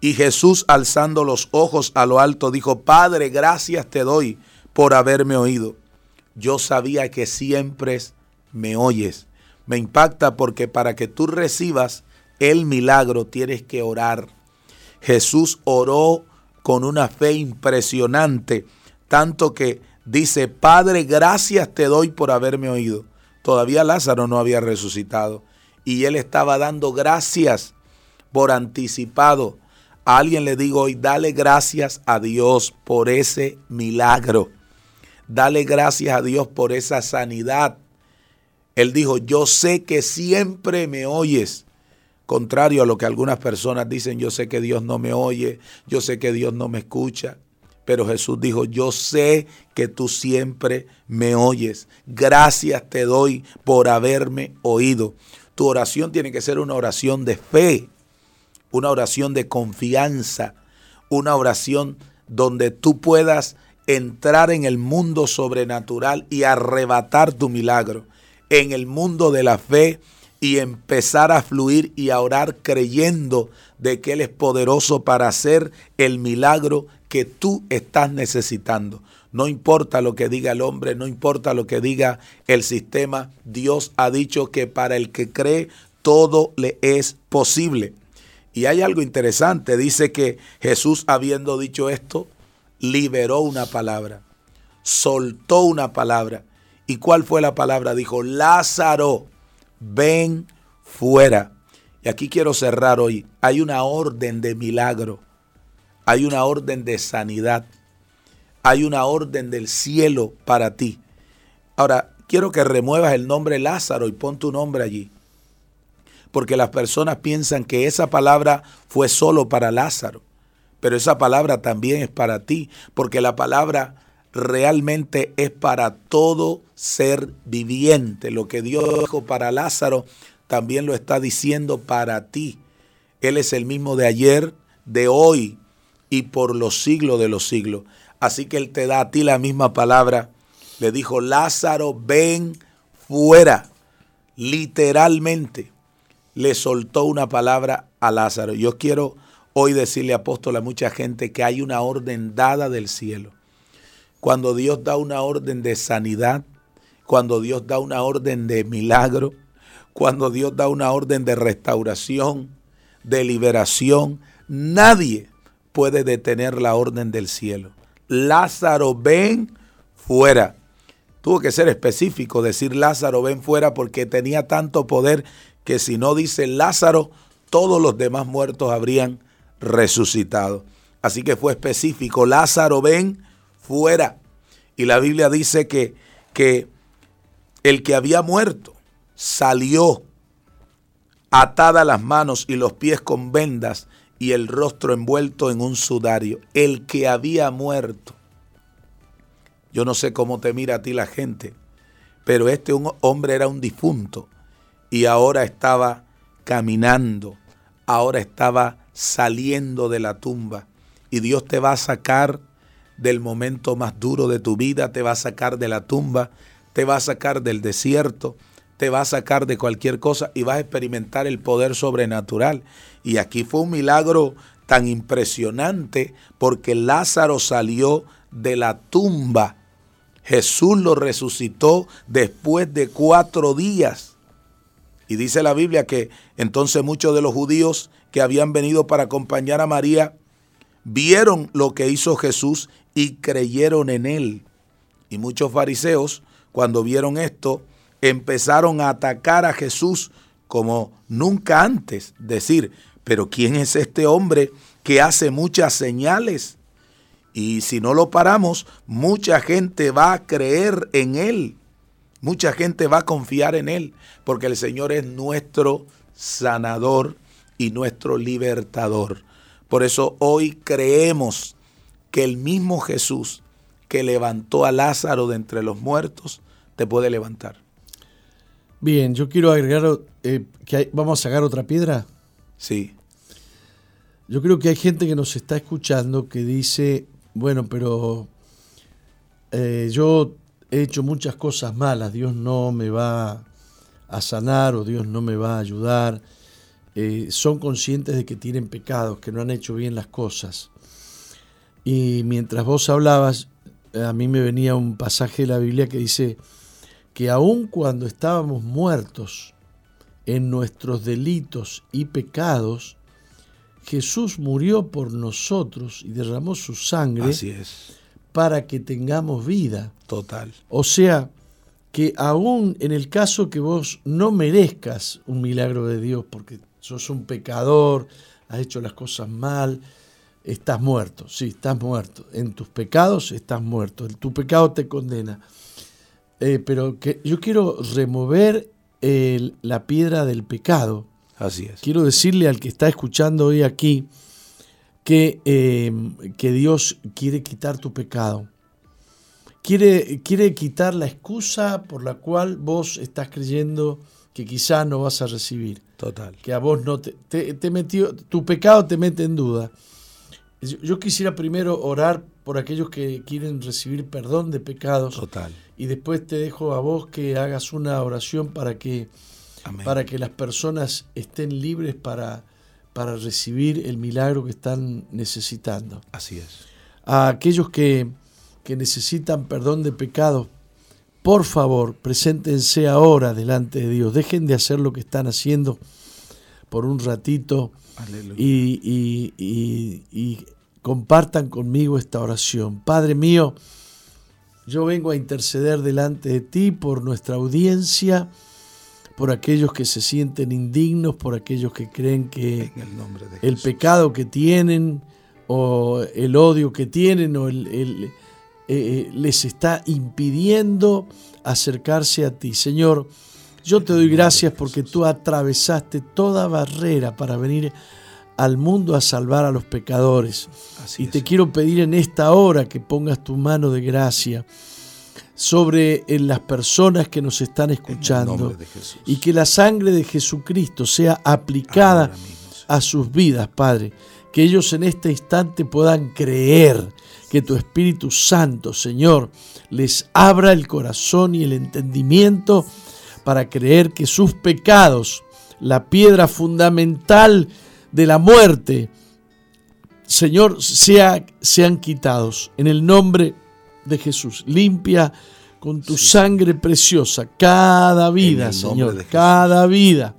Y Jesús, alzando los ojos a lo alto, dijo, Padre, gracias te doy por haberme oído. Yo sabía que siempre me oyes. Me impacta porque para que tú recibas el milagro tienes que orar. Jesús oró con una fe impresionante, tanto que dice, Padre, gracias te doy por haberme oído. Todavía Lázaro no había resucitado y él estaba dando gracias por anticipado. A alguien le digo hoy, dale gracias a Dios por ese milagro. Dale gracias a Dios por esa sanidad. Él dijo, yo sé que siempre me oyes. Contrario a lo que algunas personas dicen, yo sé que Dios no me oye, yo sé que Dios no me escucha. Pero Jesús dijo, yo sé que tú siempre me oyes. Gracias te doy por haberme oído. Tu oración tiene que ser una oración de fe, una oración de confianza, una oración donde tú puedas entrar en el mundo sobrenatural y arrebatar tu milagro, en el mundo de la fe y empezar a fluir y a orar creyendo de que Él es poderoso para hacer el milagro que tú estás necesitando. No importa lo que diga el hombre, no importa lo que diga el sistema, Dios ha dicho que para el que cree todo le es posible. Y hay algo interesante, dice que Jesús habiendo dicho esto, liberó una palabra, soltó una palabra. ¿Y cuál fue la palabra? Dijo, Lázaro, ven fuera. Y aquí quiero cerrar hoy. Hay una orden de milagro, hay una orden de sanidad, hay una orden del cielo para ti. Ahora, quiero que remuevas el nombre Lázaro y pon tu nombre allí. Porque las personas piensan que esa palabra fue solo para Lázaro. Pero esa palabra también es para ti. Porque la palabra realmente es para todo ser viviente. Lo que Dios dijo para Lázaro también lo está diciendo para ti. Él es el mismo de ayer, de hoy y por los siglos de los siglos. Así que Él te da a ti la misma palabra. Le dijo, Lázaro, ven fuera. Literalmente le soltó una palabra a Lázaro. Yo quiero hoy decirle, apóstol, a mucha gente que hay una orden dada del cielo. Cuando Dios da una orden de sanidad, cuando Dios da una orden de milagro, cuando Dios da una orden de restauración, de liberación, nadie puede detener la orden del cielo. Lázaro, ven fuera. Tuvo que ser específico, decir Lázaro, ven fuera, porque tenía tanto poder que si no dice Lázaro, todos los demás muertos habrían resucitado. Así que fue específico, Lázaro, ven fuera. Y la Biblia dice que, que el que había muerto salió atada las manos y los pies con vendas y el rostro envuelto en un sudario. El que había muerto. Yo no sé cómo te mira a ti la gente, pero este hombre era un difunto y ahora estaba caminando, ahora estaba saliendo de la tumba. Y Dios te va a sacar del momento más duro de tu vida, te va a sacar de la tumba, te va a sacar del desierto, te va a sacar de cualquier cosa y vas a experimentar el poder sobrenatural. Y aquí fue un milagro tan impresionante porque Lázaro salió de la tumba. Jesús lo resucitó después de cuatro días. Y dice la Biblia que entonces muchos de los judíos que habían venido para acompañar a María vieron lo que hizo Jesús y creyeron en él. Y muchos fariseos, cuando vieron esto, empezaron a atacar a Jesús como nunca antes. Decir, pero ¿quién es este hombre que hace muchas señales? Y si no lo paramos, mucha gente va a creer en él. Mucha gente va a confiar en él, porque el Señor es nuestro sanador y nuestro libertador. Por eso hoy creemos que el mismo Jesús que levantó a Lázaro de entre los muertos, te puede levantar. Bien, yo quiero agregar eh, que vamos a sacar otra piedra. Sí. Yo creo que hay gente que nos está escuchando que dice, bueno, pero eh, yo he hecho muchas cosas malas, Dios no me va a sanar o Dios no me va a ayudar. Eh, son conscientes de que tienen pecados, que no han hecho bien las cosas. Y mientras vos hablabas, a mí me venía un pasaje de la Biblia que dice que aun cuando estábamos muertos en nuestros delitos y pecados, Jesús murió por nosotros y derramó su sangre Así es. para que tengamos vida. Total. O sea, que aún en el caso que vos no merezcas un milagro de Dios porque sos un pecador, has hecho las cosas mal, estás muerto, sí, estás muerto. En tus pecados estás muerto, tu pecado te condena. Eh, pero que yo quiero remover la piedra del pecado. Así es. Quiero decirle al que está escuchando hoy aquí que, eh, que Dios quiere quitar tu pecado. Quiere, quiere quitar la excusa por la cual vos estás creyendo que quizá no vas a recibir. Total. Que a vos no te, te, metió, tu pecado te mete en duda. Yo quisiera primero orar por aquellos que quieren recibir perdón de pecados. Total. Y después te dejo a vos que hagas una oración para que, para que las personas estén libres para, para recibir el milagro que están necesitando. Así es. a aquellos que, que necesitan perdón de pecados, por favor, preséntense ahora delante de Dios. Dejen de hacer lo que están haciendo por un ratito y, y, compartan conmigo esta oración. Padre mío, yo vengo a interceder delante de ti por nuestra audiencia, por aquellos que se sienten indignos, por aquellos que creen que el, pecado que tienen o el odio que tienen o el eh, eh, les está impidiendo acercarse a ti. Señor, yo te doy gracias porque tú atravesaste toda barrera para venir al mundo a salvar a los pecadores. y te quiero pedir en esta hora que pongas tu mano de gracia sobre las personas que nos están escuchando y que la sangre de Jesucristo sea aplicada a sus vidas, Padre. Que ellos en este instante puedan creer que tu Espíritu Santo, Señor, les abra el corazón y el entendimiento para creer que sus pecados, la piedra fundamental de la muerte, Señor, sea, sean quitados. En el nombre de Jesús, limpia con tu sangre preciosa cada vida, Señor, cada vida.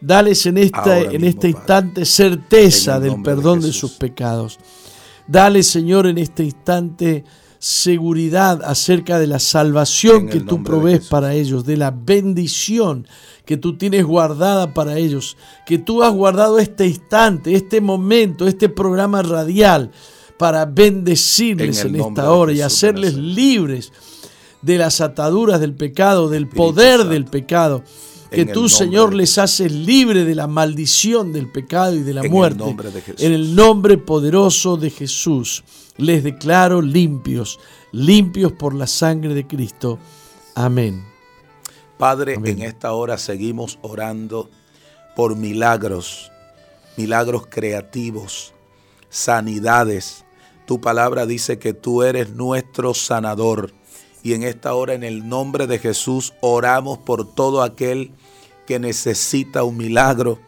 Dales en, esta, en este instante certeza del perdón de sus pecados. Dale, Señor, en este instante seguridad acerca de la salvación que tú provees para ellos, de la bendición que tú tienes guardada para ellos, que tú has guardado este instante, este momento, este programa radial para bendecirles en, esta hora y hacerles libres de las ataduras del pecado, del poder del pecado. Que tú, Señor, les haces libre de la maldición del pecado y de la muerte. en el nombre poderoso de Jesús, les declaro limpios, limpios por la sangre de Cristo. Amén. Padre, en esta hora seguimos orando por milagros, milagros creativos, sanidades. Tu palabra dice que tú eres nuestro sanador. Y en esta hora, en el nombre de Jesús, oramos por todo aquel que necesita un milagro.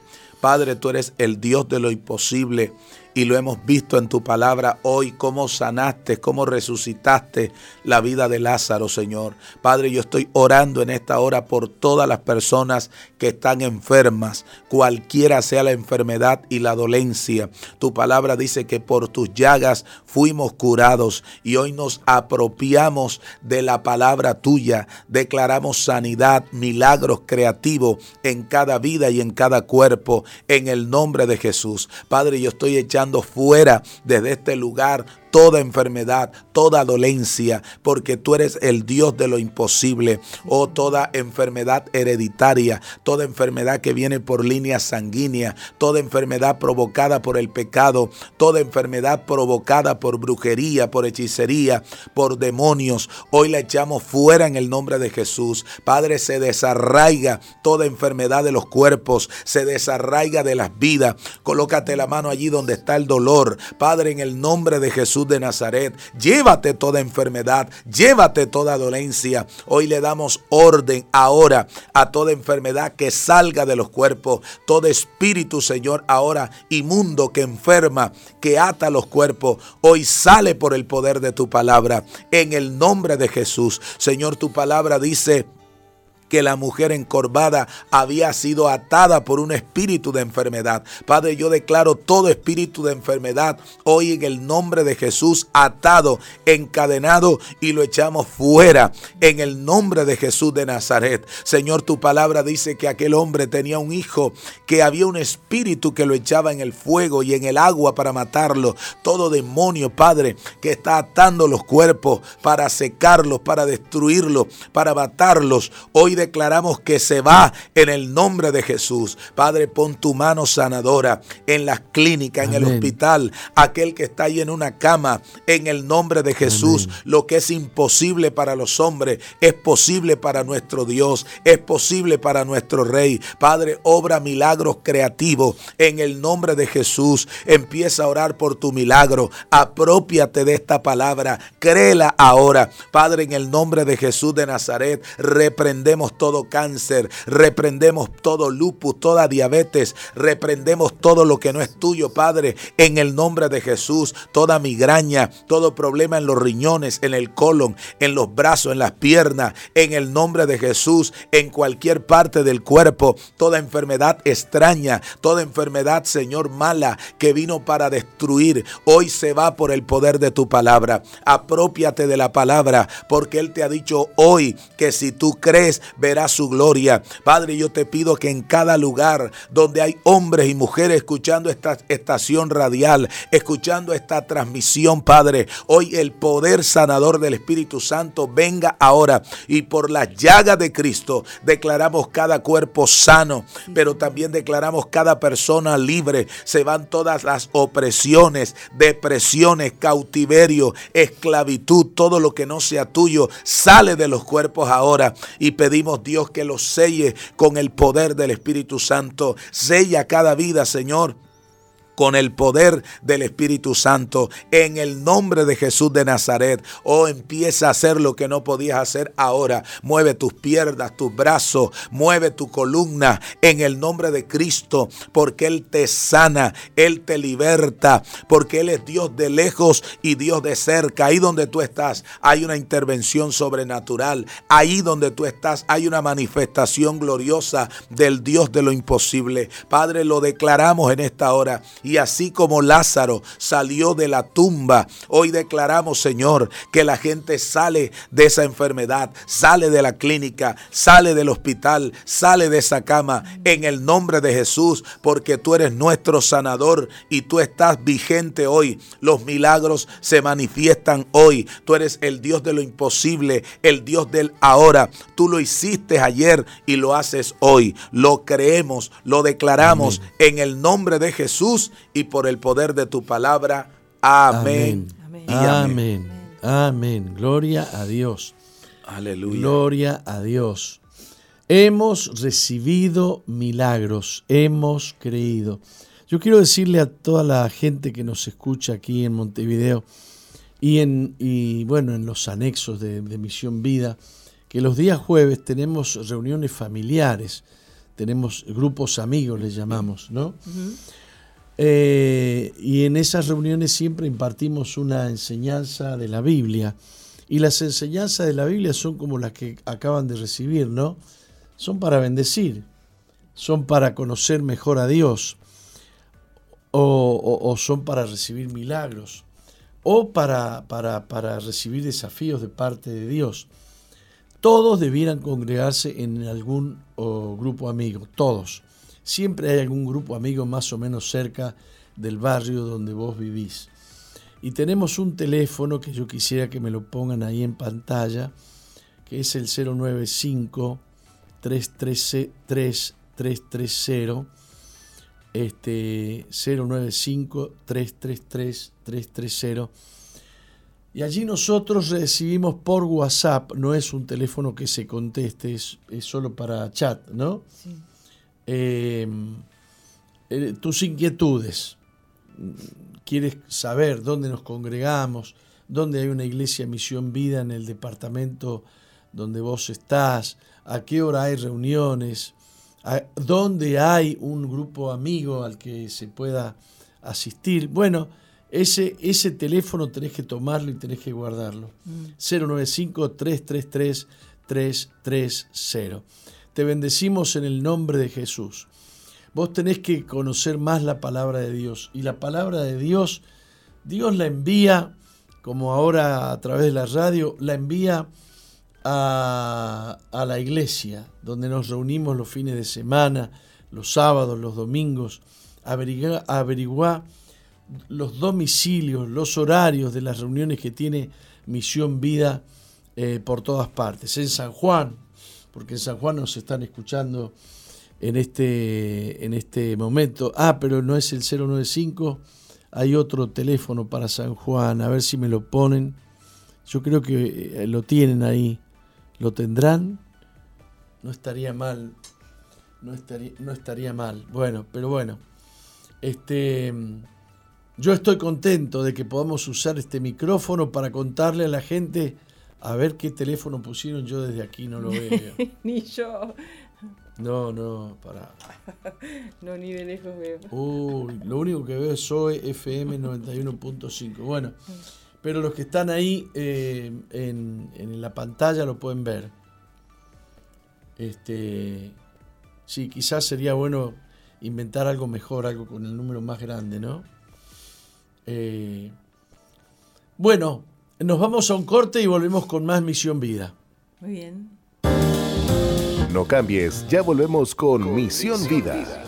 Padre, tú eres el Dios de lo imposible y lo hemos visto en tu palabra hoy, cómo sanaste, cómo resucitaste la vida de Lázaro, Señor. Padre, yo estoy orando en esta hora por todas las personas que están enfermas, cualquiera sea la enfermedad y la dolencia. Tu palabra dice que por tus llagas fuimos curados y hoy nos apropiamos de la palabra tuya. Declaramos sanidad, milagros creativos en cada vida y en cada cuerpo, en el nombre de Jesús. Padre, yo estoy echando fuera desde este lugar toda enfermedad, toda dolencia, porque tú eres el Dios de lo imposible. Oh, toda enfermedad hereditaria, toda enfermedad que viene por línea sanguínea, toda enfermedad provocada por el pecado, toda enfermedad provocada por brujería, por hechicería, por demonios. Hoy la echamos fuera en el nombre de Jesús. Padre, se desarraiga toda enfermedad de los cuerpos, se desarraiga de las vidas. Colócate la mano allí donde está el dolor. Padre, en el nombre de Jesús de Nazaret. Llévate toda enfermedad, llévate toda dolencia. Hoy le damos orden ahora a toda enfermedad que salga de los cuerpos, todo espíritu, Señor, ahora inmundo que enferma, que ata los cuerpos. Hoy sale por el poder de tu palabra. En el nombre de Jesús, Señor, tu palabra dice que la mujer encorvada había sido atada por un espíritu de enfermedad. Padre, yo declaro todo espíritu de enfermedad hoy en el nombre de Jesús atado, encadenado y lo echamos fuera en el nombre de Jesús de Nazaret. Señor, tu palabra dice que aquel hombre tenía un hijo, que había un espíritu que lo echaba en el fuego y en el agua para matarlo. Todo demonio, Padre, que está atando los cuerpos para secarlos, para destruirlos, para matarlos. Hoy declaramos que se va en el nombre de Jesús. Padre, pon tu mano sanadora en las clínicas, en el hospital, aquel que está ahí en una cama, en el nombre de Jesús. Lo que es imposible para los hombres es posible para nuestro Dios, es posible para nuestro Rey. Padre, obra milagros creativos en el nombre de Jesús. Empieza a orar por tu milagro. Apropiate de esta palabra. Créela ahora. Padre, en el nombre de Jesús de Nazaret, reprendemos todo cáncer, reprendemos todo lupus, toda diabetes, reprendemos todo lo que no es tuyo, Padre, en el nombre de Jesús, toda migraña, todo problema en los riñones, en el colon, en los brazos, en las piernas, en el nombre de Jesús, en cualquier parte del cuerpo, toda enfermedad extraña, toda enfermedad, Señor, mala que vino para destruir, hoy se va por el poder de tu palabra. Apropiate de la palabra, porque Él te ha dicho hoy que si tú crees, verás su gloria. Padre, yo te pido que en cada lugar donde hay hombres y mujeres escuchando esta estación radial, escuchando esta transmisión, Padre, hoy el poder sanador del Espíritu Santo venga ahora y por la llaga de Cristo declaramos cada cuerpo sano, pero también declaramos cada persona libre. Se van todas las opresiones, depresiones, cautiverio, esclavitud, todo lo que no sea tuyo, sale de los cuerpos ahora y pedimos Dios que los selle con el poder del Espíritu Santo. Sella cada vida, Señor con el poder del Espíritu Santo en el nombre de Jesús de Nazaret. Oh, empieza a hacer lo que no podías hacer ahora. Mueve tus piernas, tus brazos, mueve tu columna en el nombre de Cristo, porque Él te sana, Él te liberta, porque Él es Dios de lejos y Dios de cerca. Ahí donde tú estás hay una intervención sobrenatural. Ahí donde tú estás hay una manifestación gloriosa del Dios de lo imposible. Padre, lo declaramos en esta hora y así como Lázaro salió de la tumba, hoy declaramos, Señor, que la gente sale de esa enfermedad, sale de la clínica, sale del hospital, sale de esa cama en el nombre de Jesús, porque tú eres nuestro sanador y tú estás vigente hoy. Los milagros se manifiestan hoy. Tú eres el Dios de lo imposible, el Dios del ahora. Tú lo hiciste ayer y lo haces hoy. Lo creemos, lo declaramos en el nombre de Jesús y por el poder de tu palabra. Amén. Amén. amén. amén. Gloria a Dios. Aleluya. Gloria a Dios. Hemos recibido milagros, hemos creído. Yo quiero decirle a toda la gente que nos escucha aquí en Montevideo y, en, y bueno, en los anexos de, Misión Vida, que los días jueves tenemos reuniones familiares, tenemos grupos amigos, les llamamos, ¿no? Eh, y en esas reuniones siempre impartimos una enseñanza de la Biblia. Y las enseñanzas de la Biblia son como las que acaban de recibir, ¿no? Son para bendecir, son para conocer mejor a Dios, o, son para recibir milagros, o para, para, para recibir desafíos de parte de Dios. Todos debieran congregarse en algún grupo amigo, todos siempre hay algún grupo amigo más o menos cerca del barrio donde vos vivís. Y tenemos un teléfono que yo quisiera que me lo pongan ahí en pantalla, que es el 095 333 330 este 095 333 330 y allí nosotros recibimos por WhatsApp, no es un teléfono que se conteste, es, es solo para chat, ¿no? Sí. Eh, eh, tus inquietudes. Quieres saber dónde nos congregamos, dónde hay una iglesia Misión Vida en el departamento donde vos estás, a qué hora hay reuniones, dónde hay un grupo amigo al que se pueda asistir. Bueno, ese, ese teléfono tenés que tomarlo y tenés que guardarlo. 095-333-330. Te bendecimos en el nombre de Jesús. Vos tenés que conocer más la palabra de Dios. Y la palabra de Dios, Dios la envía, como ahora a través de la radio, la envía a, la iglesia, donde nos reunimos los fines de semana, los sábados, los domingos, averiguar, los domicilios, los horarios de las reuniones que tiene Misión Vida eh, por todas partes. En San Juan, porque en San Juan nos están escuchando en este, en este momento. Ah, pero no es el 095, hay otro teléfono para San Juan, a ver si me lo ponen. Yo creo que eh, lo tienen ahí. ¿Lo tendrán? No estaría mal. No estaría, no estaría mal. Bueno, pero bueno. Este, yo estoy contento de que podamos usar este micrófono para contarle a la gente A ver qué teléfono pusieron, yo desde aquí no lo veo. Ni yo. No, no, para. no, ni de lejos veo. Uy, lo único que veo es SOE FM 91.5. Bueno, pero los que están ahí eh, en, en, la pantalla lo pueden ver. Este, sí, quizás sería bueno inventar algo mejor, algo con el número más grande, ¿no? Eh, bueno, nos vamos a un corte y volvemos con más Misión Vida. Muy bien. No cambies, ya volvemos con, Misión, Vida.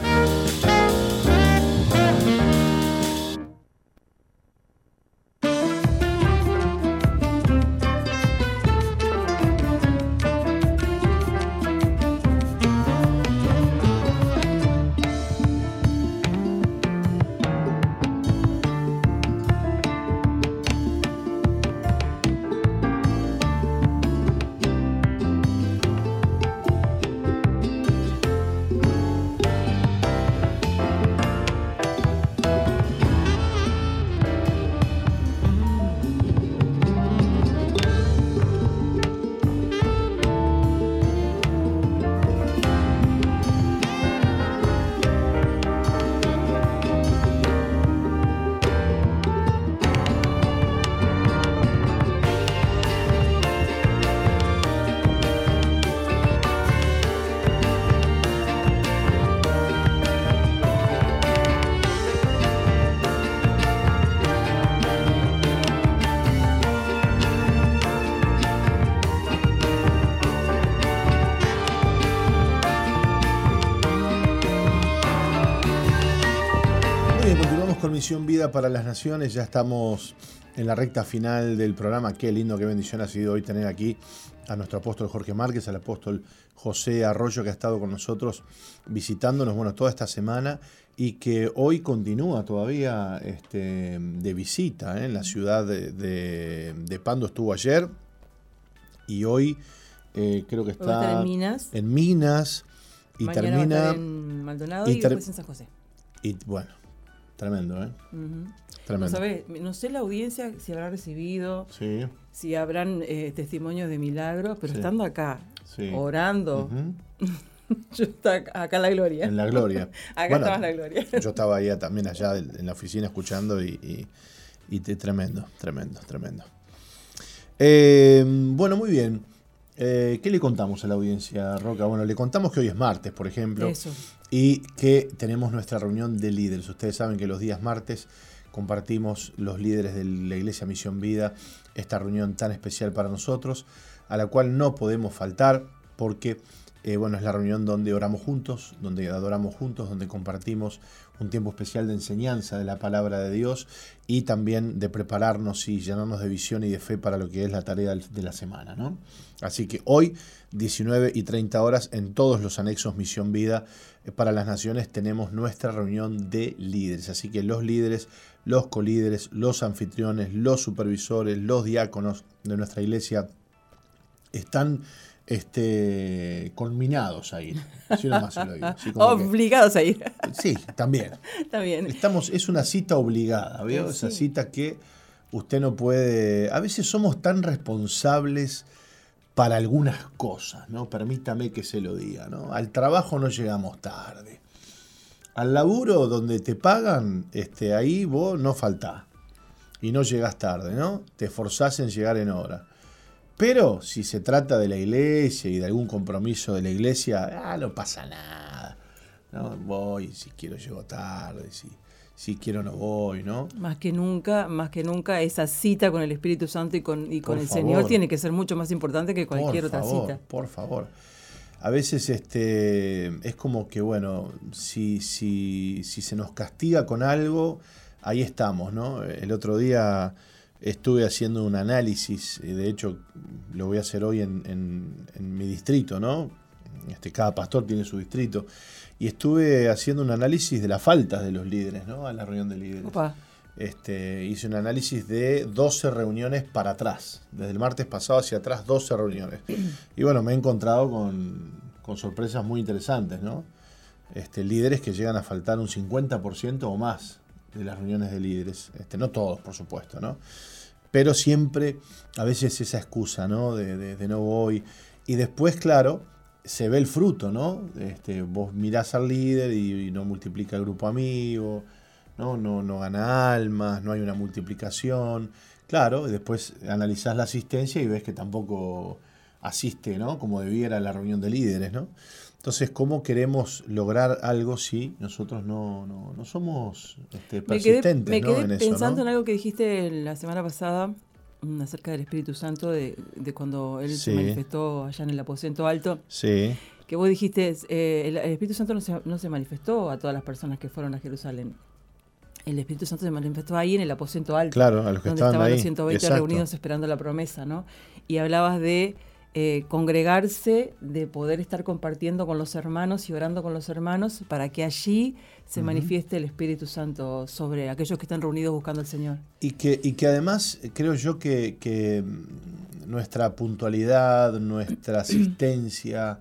Vida para las Naciones, ya estamos en la recta final del programa. Qué lindo, qué bendición ha sido hoy tener aquí a nuestro apóstol Jorge Márquez, al apóstol José Arroyo, que ha estado con nosotros visitándonos bueno, toda esta semana y que hoy continúa todavía este, de visita ¿eh? en la ciudad de, Pando. Estuvo ayer y hoy eh, creo que está en Minas. En Minas y termina. en Maldonado y, después en San José. Y bueno, Tremendo, ¿eh? Tremendo. No, sé la audiencia si habrá recibido, si habrán eh, testimonios de milagros, pero estando acá, orando, yo estaba acá en la gloria. En la gloria. acá estaba en la gloria. yo estaba ahí también allá en la oficina escuchando y, y, tremendo, tremendo, tremendo. Eh, bueno, muy bien. Eh, ¿Qué le contamos a la audiencia, Roca? Bueno, le contamos que hoy es martes, por ejemplo. Eso. Y que tenemos nuestra reunión de líderes. Ustedes saben que los días martes compartimos los líderes de la Iglesia Misión Vida esta reunión tan especial para nosotros, a la cual no podemos faltar porque eh, bueno, es la reunión donde oramos juntos, donde adoramos juntos, donde compartimos un tiempo especial de enseñanza de la palabra de Dios y también de prepararnos y llenarnos de visión y de fe para lo que es la tarea de la semana. ¿no? Así que hoy, 19 y 30 horas, en todos los anexos Misión Vida eh, para las Naciones tenemos nuestra reunión de líderes. Así que los líderes, los colíderes, los anfitriones, los supervisores, los diáconos de nuestra iglesia están este, culminados a ir. Obligados a ir. Sí, también. también. Estamos, es una cita obligada, ¿vio? Esa cita que usted no puede. A veces somos tan responsables para algunas cosas, ¿no? Permítame que se lo diga, ¿no? Al trabajo no llegamos tarde. Al laburo donde te pagan, este, ahí vos no faltás. Y no llegas tarde, ¿no? Te esforzás en llegar en hora. Pero si se trata de la iglesia y de algún compromiso de la iglesia, ah, no pasa nada. ¿no? Voy, si quiero llego tarde, si, si quiero no voy, ¿no? Más que nunca, más que nunca esa cita con el Espíritu Santo y con, y con el Señor tiene que ser mucho más importante que cualquier otra cita. Por favor. A veces este, es como que, bueno, si, si, si se nos castiga con algo, ahí estamos, ¿no? El otro día estuve haciendo un análisis, de hecho lo voy a hacer hoy en, mi distrito, ¿no? Este, cada pastor tiene su distrito. Y estuve haciendo un análisis de las faltas de los líderes, ¿no? A la reunión de líderes. Este, hice un análisis de 12 reuniones para atrás. Desde el martes pasado hacia atrás, 12 reuniones. Y bueno, me he encontrado con, con sorpresas muy interesantes, ¿no? Este, líderes que llegan a faltar un 50% o más de las reuniones de líderes. Este, no todos, por supuesto, ¿no? Pero siempre a veces esa excusa, ¿no? De, de, no voy. Y después, claro, se ve el fruto, ¿no? Este, vos mirás al líder y, no multiplica el grupo amigo, ¿no? No, no gana almas, no hay una multiplicación. Claro, después analizás la asistencia y ves que tampoco asiste, ¿no? Como debiera la reunión de líderes, ¿no? Entonces, ¿cómo queremos lograr algo si nosotros no, no, somos este, persistentes me quedé, pensando en algo que dijiste la semana pasada mm, acerca del Espíritu Santo, de, cuando Él se manifestó allá en el aposento alto. Sí. Que vos dijiste, eh, el, Espíritu Santo no se, no se manifestó a todas las personas que fueron a Jerusalén. El Espíritu Santo se manifestó ahí en el aposento alto. Claro, a los que donde estaban, los 120 reunidos esperando la promesa, ¿no? Y hablabas de eh, congregarse, de poder estar compartiendo con los hermanos y orando con los hermanos para que allí se manifieste el Espíritu Santo sobre aquellos que están reunidos buscando al Señor. Y que, y que además creo yo que, nuestra puntualidad, nuestra asistencia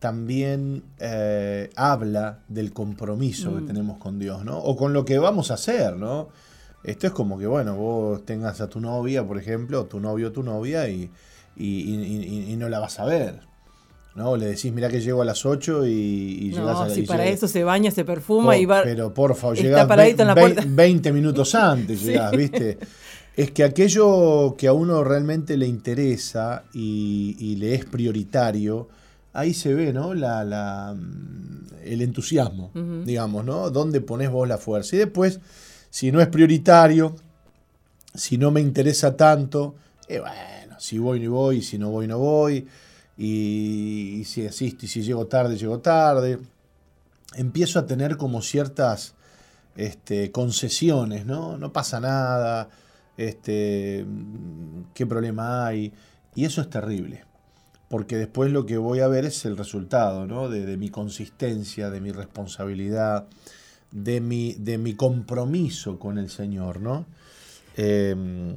también eh, habla del compromiso que mm. tenemos con Dios, ¿no? O con lo que vamos a hacer, ¿no? Esto es como que, bueno, vos tengas a tu novia, por ejemplo, tu novio o tu novia, y y, no la vas a ver. ¿no? Le decís, mira que llego a las 8 y, llegas a Si para eso se baña, se perfuma y va. Pero por favor, llegas 20, 20 minutos antes, llegás, ¿viste? Es que aquello que a uno realmente le interesa y, le es prioritario, ahí se ve, ¿no? La, la el entusiasmo, digamos, ¿no? ¿Dónde pones vos la fuerza? Y después, si no es prioritario, si no me interesa tanto, eh, bueno, si voy, no voy, si no voy, no voy, y, si asisto y si llego tarde, llego tarde. Empiezo a tener como ciertas este, concesiones, ¿no? No pasa nada, este, qué problema hay, y eso es terrible porque después lo que voy a ver es el resultado ¿no? de, mi consistencia, de mi responsabilidad, de mi, de mi compromiso con el Señor. ¿no? Em,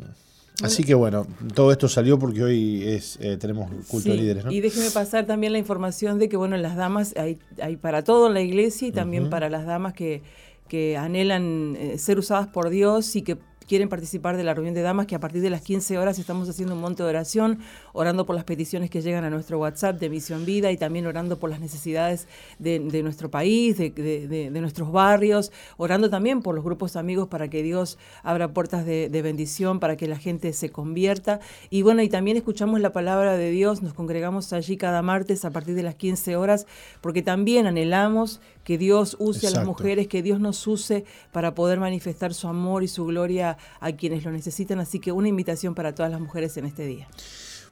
Así que bueno, todo esto salió porque hoy es eh, tenemos culto de líderes, ¿no? Y déjeme pasar también la información de que bueno, las damas hay, hay para todo en la iglesia y también para las damas que, que anhelan eh, ser usadas por Dios y que quieren participar de la reunión de damas, que a partir de las 15 horas estamos haciendo un monte de oración, orando por las peticiones que llegan a nuestro WhatsApp de Misión Vida y también orando por las necesidades de, nuestro país, de, nuestros barrios, orando también por los grupos amigos para que Dios abra puertas de, bendición, para que la gente se convierta. Y bueno, y también escuchamos la palabra de Dios, nos congregamos allí cada martes a partir de las 15 horas, porque también anhelamos que Dios use a las mujeres, que Dios nos use para poder manifestar su amor y su gloria a quienes lo necesitan. Así que una invitación para todas las mujeres en este día.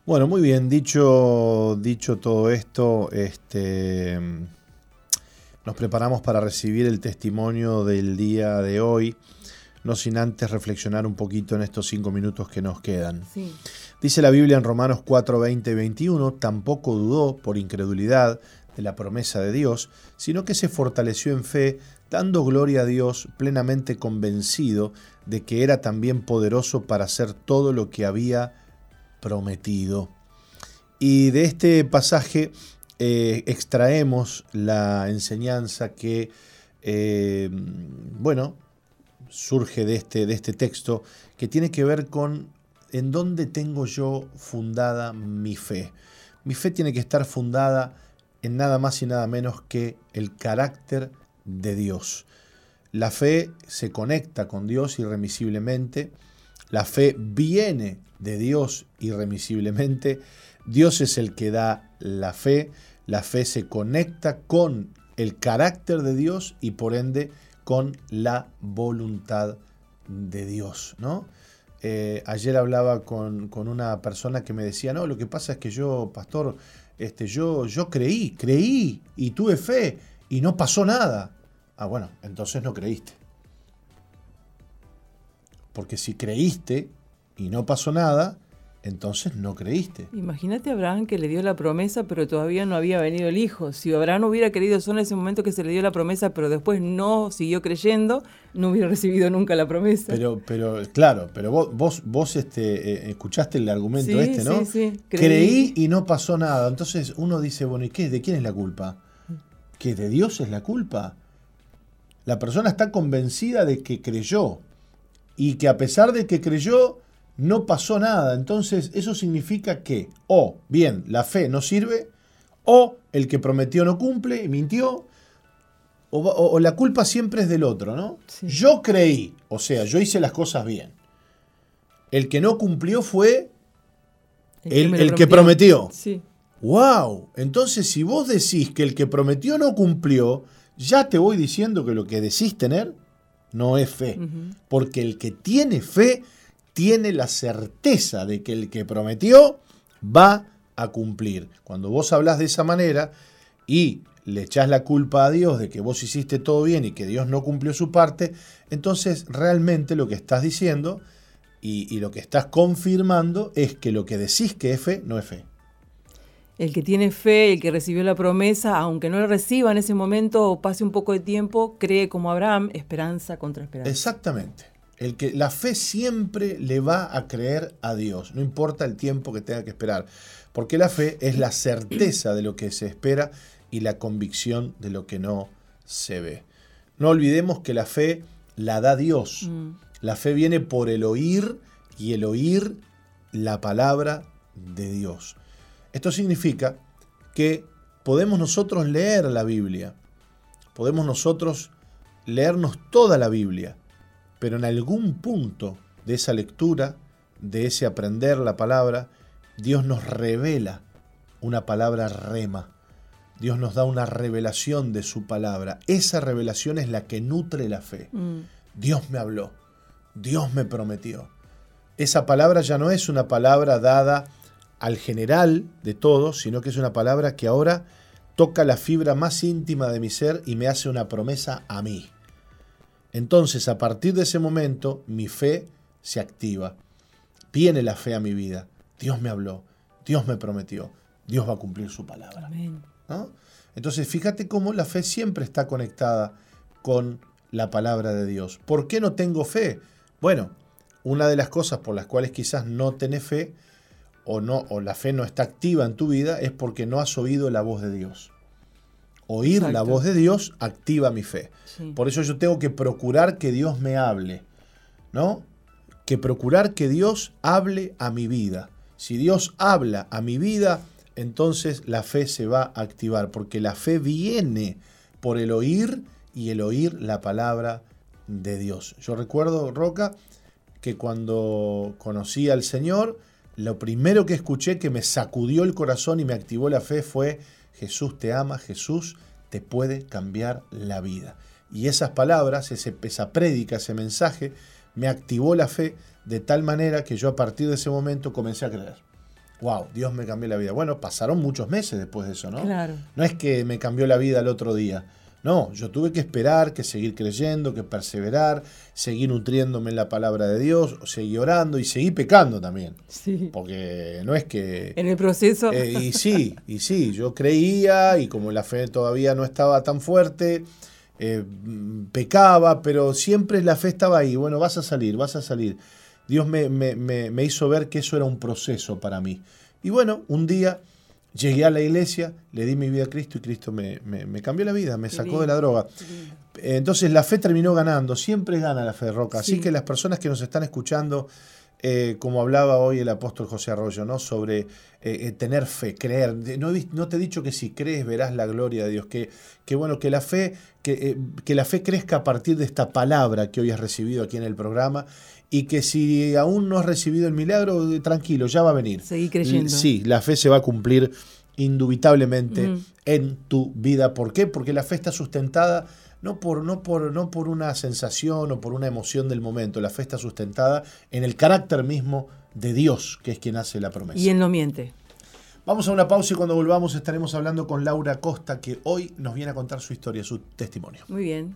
Bueno, muy bien, dicho, dicho todo esto, este, nos preparamos para recibir el testimonio del día de hoy, no sin antes reflexionar un poquito en estos cinco minutos que nos quedan. Dice la Biblia en Romanos 4, 20 y 21, tampoco dudó por incredulidad de la promesa de Dios, sino que se fortaleció en fe, dando gloria a Dios, plenamente convencido de que era también poderoso para hacer todo lo que había prometido. Y de este pasaje eh, extraemos la enseñanza que, eh, bueno, surge de este, de este texto, que tiene que ver con en dónde tengo yo fundada mi fe. Mi fe tiene que estar fundada en nada más y nada menos que el carácter de Dios. La fe se conecta con Dios irremisiblemente, la fe viene de Dios irremisiblemente, Dios es el que da la fe, la fe se conecta con el carácter de Dios y por ende con la voluntad de Dios. ¿no? Eh, ayer hablaba con, con, una persona que me decía, no, lo que pasa es que yo, pastor, este, yo, yo creí, creí y tuve fe y no pasó nada. Ah, bueno, entonces no creíste. Porque si creíste y no pasó nada, entonces no creíste. Imagínate a Abraham que le dio la promesa, pero todavía no había venido el hijo. Si Abraham hubiera querido solo en ese momento que se le dio la promesa, pero después no siguió creyendo, no hubiera recibido nunca la promesa. Pero, pero claro, pero vos, vos, vos este, eh, escuchaste el argumento este, ¿no? Sí, sí. Creí. y no pasó nada. Entonces uno dice, bueno, ¿y qué? ¿De quién es la culpa? ¿Que de Dios es la culpa? La persona está convencida de que creyó y que a pesar de que creyó, no pasó nada. Entonces, eso significa que, o bien, la fe no sirve, o el que prometió no cumple y mintió, o, o- o la culpa siempre es del otro, ¿no? Sí. Yo creí, o sea, yo hice las cosas bien. El que no cumplió fue el, me lo el que prometió. Sí. ¡Wow! Entonces, si vos decís que el que prometió no cumplió, ya te voy diciendo que lo que decís tener no es fe. Porque el que tiene fe tiene la certeza de que el que prometió va a cumplir. Cuando vos hablas de esa manera y le echás la culpa a Dios de que vos hiciste todo bien y que Dios no cumplió su parte, entonces realmente lo que estás diciendo y, y lo que estás confirmando es que lo que decís que es fe no es fe. El que tiene fe, el que recibió la promesa, aunque no la reciba en ese momento o pase un poco de tiempo, cree como Abraham, esperanza contra esperanza. Exactamente. El que la fe siempre le va a creer a Dios, no importa el tiempo que tenga que esperar, porque la fe es la certeza de lo que se espera y la convicción de lo que no se ve. No olvidemos que la fe la da Dios. Mm. La fe viene por el oír y el oír la palabra de Dios. Esto significa que podemos nosotros leer la Biblia, podemos nosotros leernos toda la Biblia, pero en algún punto de esa lectura, de ese aprender la palabra, Dios nos revela una palabra rema. Dios nos da una revelación de su palabra. Esa revelación es la que nutre la fe. Mm. Dios me habló, Dios me prometió. Esa palabra ya no es una palabra dada al general de todos, sino que es una palabra que ahora toca la fibra más íntima de mi ser y me hace una promesa a mí. Entonces, a partir de ese momento, mi fe se activa. Viene la fe a mi vida. Dios me habló, Dios me prometió, Dios va a cumplir su palabra. Amén. ¿no? Entonces, fíjate cómo la fe siempre está conectada con la palabra de Dios. ¿Por qué no tengo fe? Bueno, una de las cosas por las cuales quizás no tenés fe o no o la fe no está activa en tu vida es porque no has oído la voz de Dios. Oír la voz de Dios activa mi fe. Sí. Por eso yo tengo que procurar que Dios me hable, ¿no? Que procurar que Dios hable a mi vida. Si Dios habla a mi vida, entonces la fe se va a activar, porque la fe viene por el oír y el oír la palabra de Dios. Yo recuerdo, Roca, que cuando conocí al Señor, lo primero que escuché que me sacudió el corazón y me activó la fe fue, Jesús te ama, Jesús te puede cambiar la vida. Y esas palabras, ese, esa prédica, ese mensaje, me activó la fe de tal manera que yo a partir de ese momento comencé a creer. Wow, Dios me cambió la vida. Bueno, pasaron muchos meses después de eso, ¿no? Claro. No es que me cambió la vida el otro día. No, yo tuve que esperar, que seguir creyendo, que perseverar, seguir nutriéndome en la palabra de Dios, seguir orando y seguir pecando también. Sí. Porque no es que... En el proceso. Eh, y sí, y sí, yo creía y como la fe todavía no estaba tan fuerte, eh, pecaba, pero siempre la fe estaba ahí. Bueno, vas a salir, vas a salir. Dios me, me- me- me hizo ver que eso era un proceso para mí. Y bueno, un día llegué a la iglesia, le di mi vida a Cristo y Cristo me, me- me cambió la vida, me Qué sacó de la droga. Entonces la fe terminó ganando, siempre gana la fe, Roca. Así Sí. que las personas que nos están escuchando, eh, como hablaba hoy el apóstol José Arroyo, ¿no? sobre eh, eh, tener fe, creer. No, te he dicho que si crees verás la gloria de Dios, que, que bueno, que la fe, que, que la fe crezca a partir de esta palabra que hoy has recibido aquí en el programa. Y que si aún no has recibido el milagro, eh, tranquilo, ya va a venir. Seguí creyendo. Sí, la fe se va a cumplir indubitablemente en tu vida. ¿Por qué? Porque la fe está sustentada no por, no, por, no por una sensación o por una emoción del momento. La fe está sustentada en el carácter mismo de Dios, que es quien hace la promesa. Y él no miente. Vamos a una pausa y cuando volvamos estaremos hablando con Laura Costa, que hoy nos viene a contar su historia, su testimonio. Muy bien.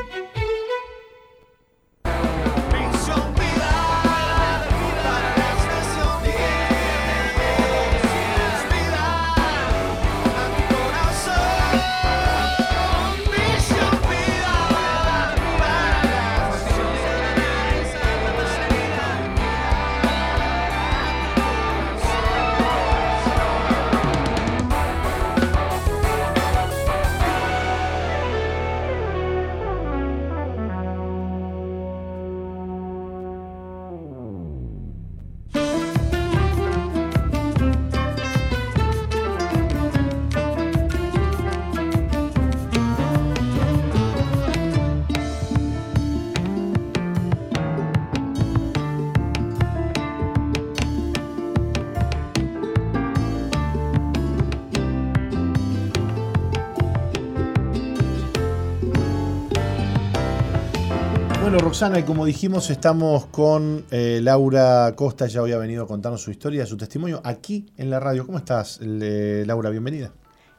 Roxana, y como dijimos, estamos con eh, Laura Costa, ya hoy ha venido a contarnos su historia, su testimonio aquí en la radio. ¿Cómo estás, Laura? Bienvenida.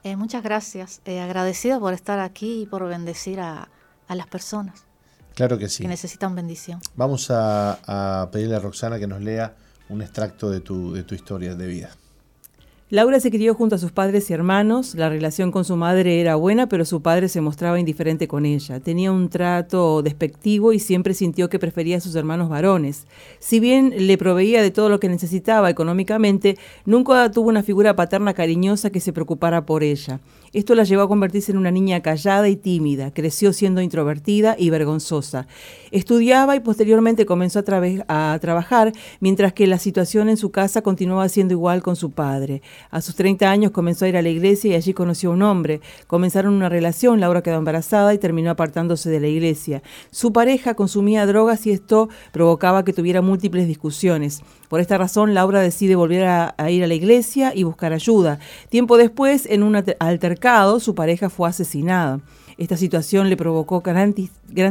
Eh, muchas gracias. Eh, agradecida por estar aquí y por bendecir a, las personas. Claro que sí. Que necesitan bendición. Vamos a, pedirle a Roxana que nos lea un extracto de tu, de tu historia de vida. Laura se crió junto a sus padres y hermanos. La relación con su madre era buena, pero su padre se mostraba indiferente con ella. Tenía un trato despectivo y siempre sintió que prefería a sus hermanos varones. Si bien le proveía de todo lo que necesitaba económicamente, nunca tuvo una figura paterna cariñosa que se preocupara por ella. Esto la llevó a convertirse en una niña callada y tímida. Creció siendo introvertida y vergonzosa. Estudiaba y posteriormente comenzó a, a trabajar, mientras que la situación en su casa continuaba siendo igual con su padre. A sus 30 años comenzó a ir a la iglesia y allí conoció a un hombre. Comenzaron una relación, Laura quedó embarazada y terminó apartándose de la iglesia. Su pareja consumía drogas y esto provocaba que tuviera múltiples discusiones. Por esta razón, Laura decide volver a, ir a la iglesia y buscar ayuda. Tiempo después, en un altercado, su pareja fue asesinada. Esta situación le provocó gran,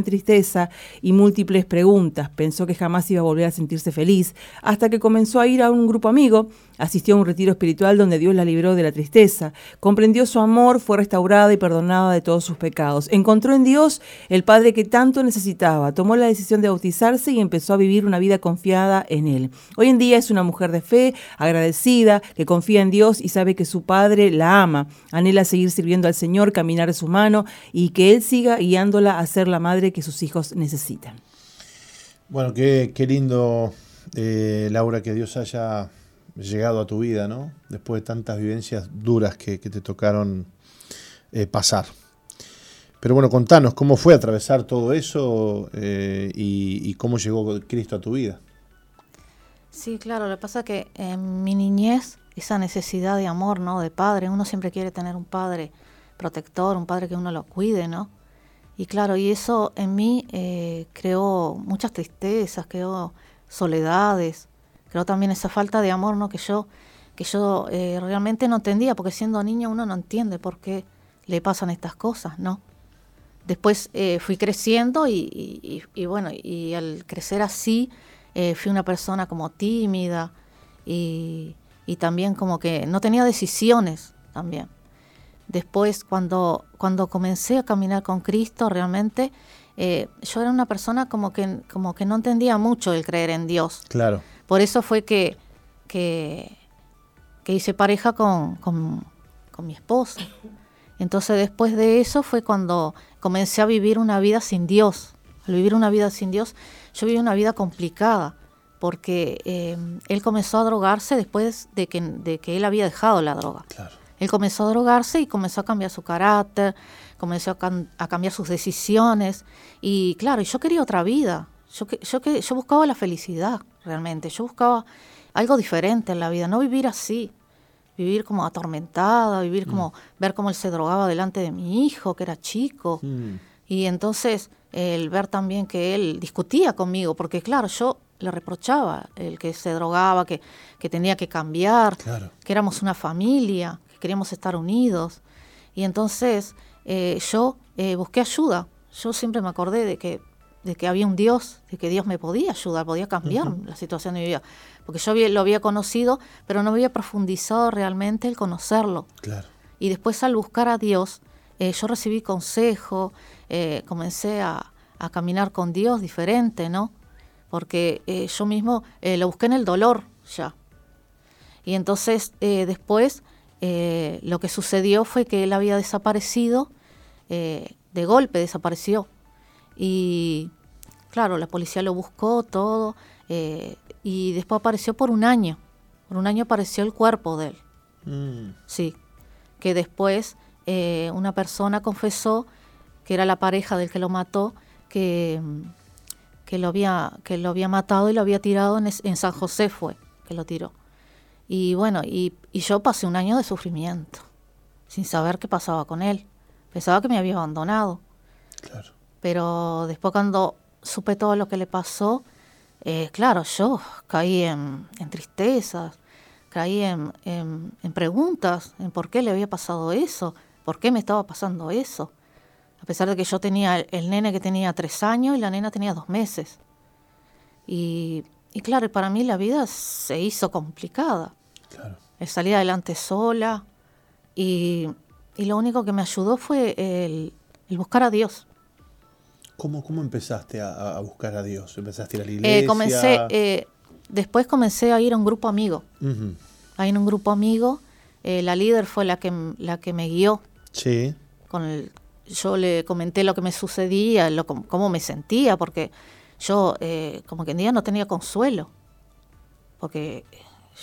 tristeza y múltiples preguntas. Pensó que jamás iba a volver a sentirse feliz, hasta que comenzó a ir a un grupo amigo, asistió a un retiro espiritual donde Dios la libró de la tristeza, comprendió su amor, fue restaurada y perdonada de todos sus pecados. Encontró en Dios el Padre que tanto necesitaba, tomó la decisión de bautizarse y empezó a vivir una vida confiada en Él. Hoy en día es una mujer de fe, agradecida, que confía en Dios y sabe que su Padre la ama. Anhela seguir sirviendo al Señor, caminar de su mano y que Él siga guiándola a ser la madre que sus hijos necesitan. Bueno, qué, lindo, eh, Laura, que Dios haya llegado a tu vida, ¿no? Después de tantas vivencias duras que, te tocaron eh, pasar. Pero bueno, contanos, ¿cómo fue atravesar todo eso eh, y, cómo llegó Cristo a tu vida? Sí, claro, lo que pasa es que en mi niñez, esa necesidad de amor, ¿no? De padre, uno siempre quiere tener un padre protector, un padre que uno lo cuide, ¿no? Y claro, y eso en mí eh, creó muchas tristezas, creó soledades, creó también esa falta de amor, ¿no? Que yo, que yo eh, realmente no entendía, porque siendo niña uno no entiende por qué le pasan estas cosas, ¿no? Después eh, fui creciendo y, bueno, y al crecer así fui una persona como tímida y, y también como que no tenía decisiones también. Después, cuando, cuando comencé a caminar con Cristo, realmente eh, yo era una persona como que, como que no entendía mucho el creer en Dios. Claro. Por eso fue que, que, hice pareja con, con, mi esposo. Entonces, después de eso fue cuando comencé a vivir una vida sin Dios. Al vivir una vida sin Dios, yo viví una vida complicada porque eh, él comenzó a drogarse después de que, de que él había dejado la droga. Claro. Él comenzó a drogarse y comenzó a cambiar su carácter, comenzó a, cambiar sus decisiones. Y claro, yo quería otra vida. Yo, yo, yo buscaba la felicidad, realmente. Yo buscaba algo diferente en la vida, no vivir así. Vivir como atormentada, vivir como, mm. ver cómo él se drogaba delante de mi hijo, que era chico. Mm. Y entonces el ver también que él discutía conmigo, porque claro, yo le reprochaba, el que se drogaba, que, que tenía que cambiar, que éramos una familia, que queríamos estar unidos. Y entonces eh, yo eh, busqué ayuda. Yo siempre me acordé de que, de que había un Dios, de que Dios me podía ayudar, podía cambiar la situación de mi vida. Porque yo lo había conocido, pero no había profundizado realmente el conocerlo. Y después al buscar a Dios, eh, yo recibí consejo, comencé a, a, caminar con Dios diferente, ¿no? Porque yo mismo lo busqué en el dolor ya. Y entonces después lo que sucedió fue que él había desaparecido eh, de golpe desapareció. Y claro, la policía lo buscó todo eh, y después apareció por un año. Por un año apareció el cuerpo de él. Mm. Sí, que después eh, una persona confesó que era la pareja del que lo mató, que, que, lo, había, que lo había matado y lo había tirado en, en San José fue, que lo tiró. Y bueno, y, y yo pasé un año de sufrimiento, sin saber qué pasaba con él. Pensaba que me había abandonado. Claro. Pero después cuando supe todo lo que le pasó, eh, claro, yo caí en, tristezas, caí en, preguntas, en por qué le había pasado eso, por qué me estaba pasando eso. A pesar de que yo tenía el, nene que tenía tres años y la nena tenía dos meses. Y, y claro, para mí la vida se hizo complicada. Claro. Salí adelante sola y y lo único que me ayudó fue el, buscar a Dios. ¿Cómo, cómo empezaste a, buscar a Dios? ¿Empezaste a ir a la eh, iglesia? comencé, eh, después comencé a ir a un grupo amigo. Ahí en un grupo amigo, eh, la líder fue la que, la que me guió. Sí. Con yo le comenté lo que me sucedía, lo, cómo me sentía, porque yo como que en día no tenía consuelo, porque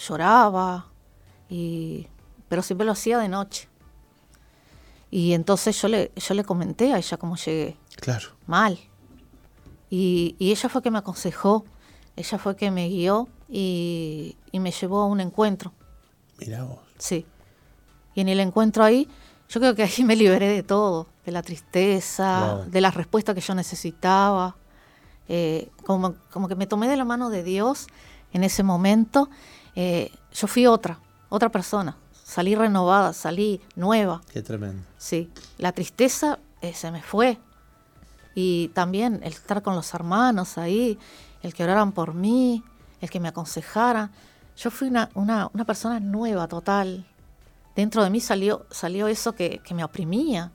lloraba, y, pero siempre lo hacía de noche. Y entonces yo le, yo le comenté a ella cómo llegué. Claro. Mal. Y, ella fue que me aconsejó, ella fue que me guió y, me llevó a un encuentro. Mira vos. Sí. Y en el encuentro ahí, yo creo que ahí me liberé de todo, de la tristeza, de la respuesta que yo necesitaba. Eh, como, como que me tomé de la mano de Dios en ese momento. Eh, yo fui otra, otra persona salí renovada, salí nueva. Qué tremendo. Sí, la tristeza eh, se me fue. Y también el estar con los hermanos ahí, el que oraran por mí, el que me aconsejaran. Yo fui una, una, una persona nueva, total. Dentro de mí salió, salió eso que, que me oprimía,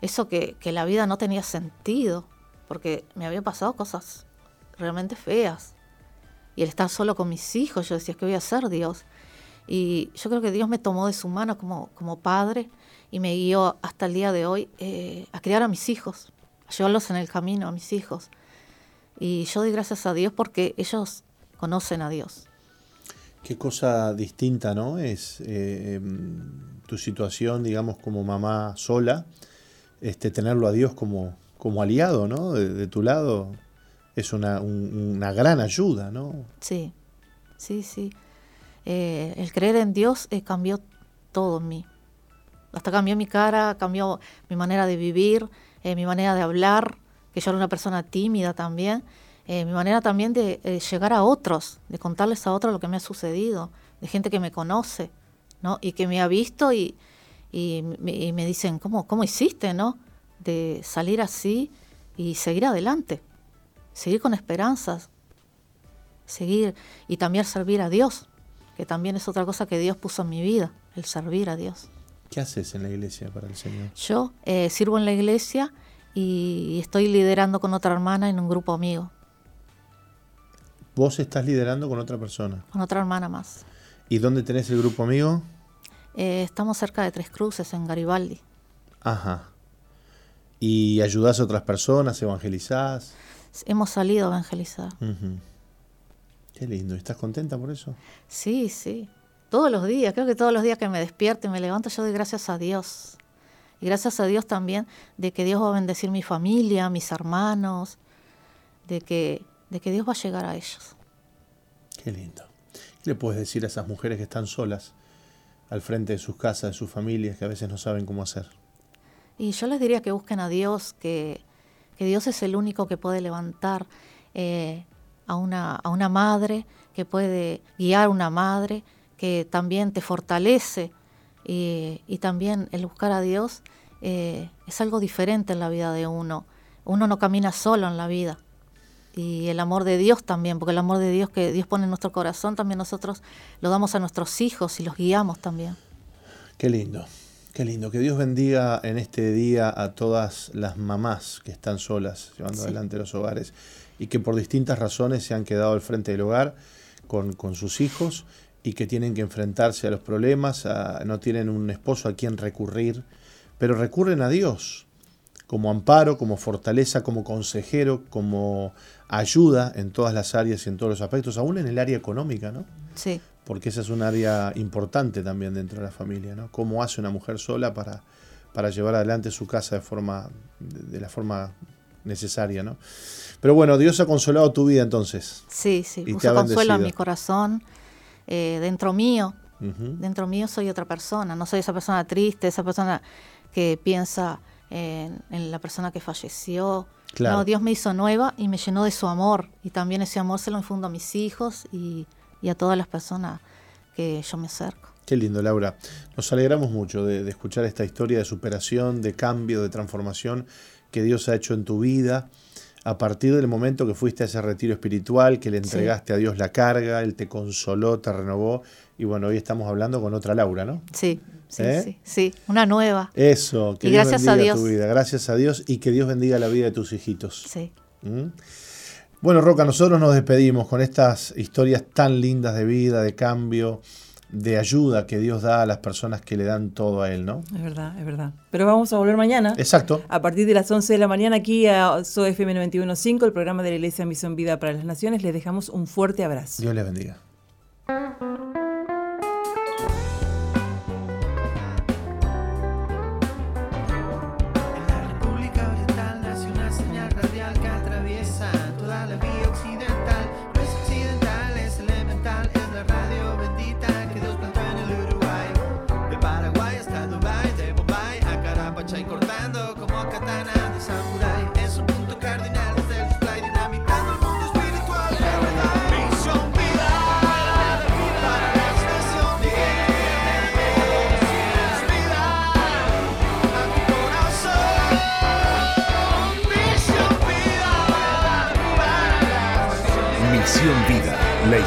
eso que, que la vida no tenía sentido, porque me habían pasado cosas realmente feas. Y el estar solo con mis hijos, yo decía, ¿qué voy a hacer, Dios? Y yo creo que Dios me tomó de su mano como, como padre y me guió hasta el día de hoy eh, a criar a mis hijos, llevarlos en el camino a mis hijos. Y yo doy gracias a Dios porque ellos conocen a Dios. Qué cosa distinta, ¿no? Es eh, em, tu situación, digamos, como mamá sola, este, tenerlo a Dios como, como aliado, ¿no? De, tu lado es una, una gran ayuda, ¿no? Sí, sí, sí. Eh, el creer en Dios eh, cambió todo en mí. Hasta cambió mi cara, cambió mi manera de vivir, eh, mi manera de hablar, que yo era una persona tímida también, mi manera también de llegar a otros, de contarles a otros lo que me ha sucedido, de gente que me conoce, ¿no? Y que me ha visto y, me, dicen, ¿cómo, ¿cómo hiciste, no? De salir así y seguir adelante, seguir con esperanzas, seguir y también servir a Dios, que también es otra cosa que Dios puso en mi vida, el servir a Dios. ¿Qué haces en la iglesia para el Señor? Yo eh, sirvo en la iglesia y estoy liderando con otra hermana en un grupo amigo. ¿Vos estás liderando con otra persona? Con otra hermana más. ¿Y dónde tenés el grupo amigo? Eh, estamos cerca de Tres Cruces, en Garibaldi. Ajá. ¿Y ayudás a otras personas, evangelizás? Hemos salido a evangelizar. Qué lindo. ¿Estás contenta por eso? Sí, sí. Todos los días. Creo que todos los días que me despierto y me levanto, yo doy gracias a Dios. Y gracias a Dios también de que Dios va a bendecir mi familia, mis hermanos, de que, de que Dios va a llegar a ellos. Qué lindo. ¿Qué le puedes decir a esas mujeres que están solas al frente de sus casas, de sus familias, que a veces no saben cómo hacer? Y yo les diría que busquen a Dios, que, que Dios es el único que puede levantar. Eh, a una, a una madre, que puede guiar a una madre, que también te fortalece y, también el buscar a Dios eh, es algo diferente en la vida de uno. Uno no camina solo en la vida. Y el amor de Dios también, porque el amor de Dios que Dios pone en nuestro corazón, también nosotros lo damos a nuestros hijos y los guiamos también. Qué lindo, qué lindo. Que Dios bendiga en este día a todas las mamás que están solas llevando adelante los hogares y que por distintas razones se han quedado al frente del hogar con, con sus hijos y que tienen que enfrentarse a los problemas, no tienen un esposo a quien recurrir, pero recurren a Dios como amparo, como fortaleza, como consejero, como ayuda en todas las áreas y en todos los aspectos, aún en el área económica, ¿no? Sí. Porque esa es un área importante también dentro de la familia, ¿no? ¿Cómo hace una mujer sola para, para llevar adelante su casa de forma de la forma necesaria, ¿no? Pero bueno, Dios ha consolado tu vida entonces. Sí, sí, y puso consuelo en mi corazón, eh, dentro mío. Dentro mío soy otra persona, no soy esa persona triste, esa persona que piensa en, la persona que falleció. No, Dios me hizo nueva y me llenó de su amor. Y también ese amor se lo infundo a mis hijos y, a todas las personas que yo me acerco. Qué lindo, Laura. Nos alegramos mucho de, escuchar esta historia de superación, de cambio, de transformación que Dios ha hecho en tu vida a partir del momento que fuiste a ese retiro espiritual, que le entregaste a Dios la carga, Él te consoló, te renovó. Y bueno, hoy estamos hablando con otra Laura, ¿no? Sí, sí, ¿Eh? sí, sí, una nueva. Eso, que Dios gracias bendiga a Dios. tu vida. Gracias a Dios y que Dios bendiga la vida de tus hijitos. Sí. ¿Mm? Bueno, Roca, nosotros nos despedimos con estas historias tan lindas de vida, de cambio, de ayuda que Dios da a las personas que le dan todo a Él, ¿no? Es verdad, es verdad. Pero vamos a volver mañana. Exacto. A partir de las 11 de la mañana aquí a SOFM 91.5, el programa de la Iglesia Misión Vida para las Naciones. Les dejamos un fuerte abrazo. Dios les bendiga.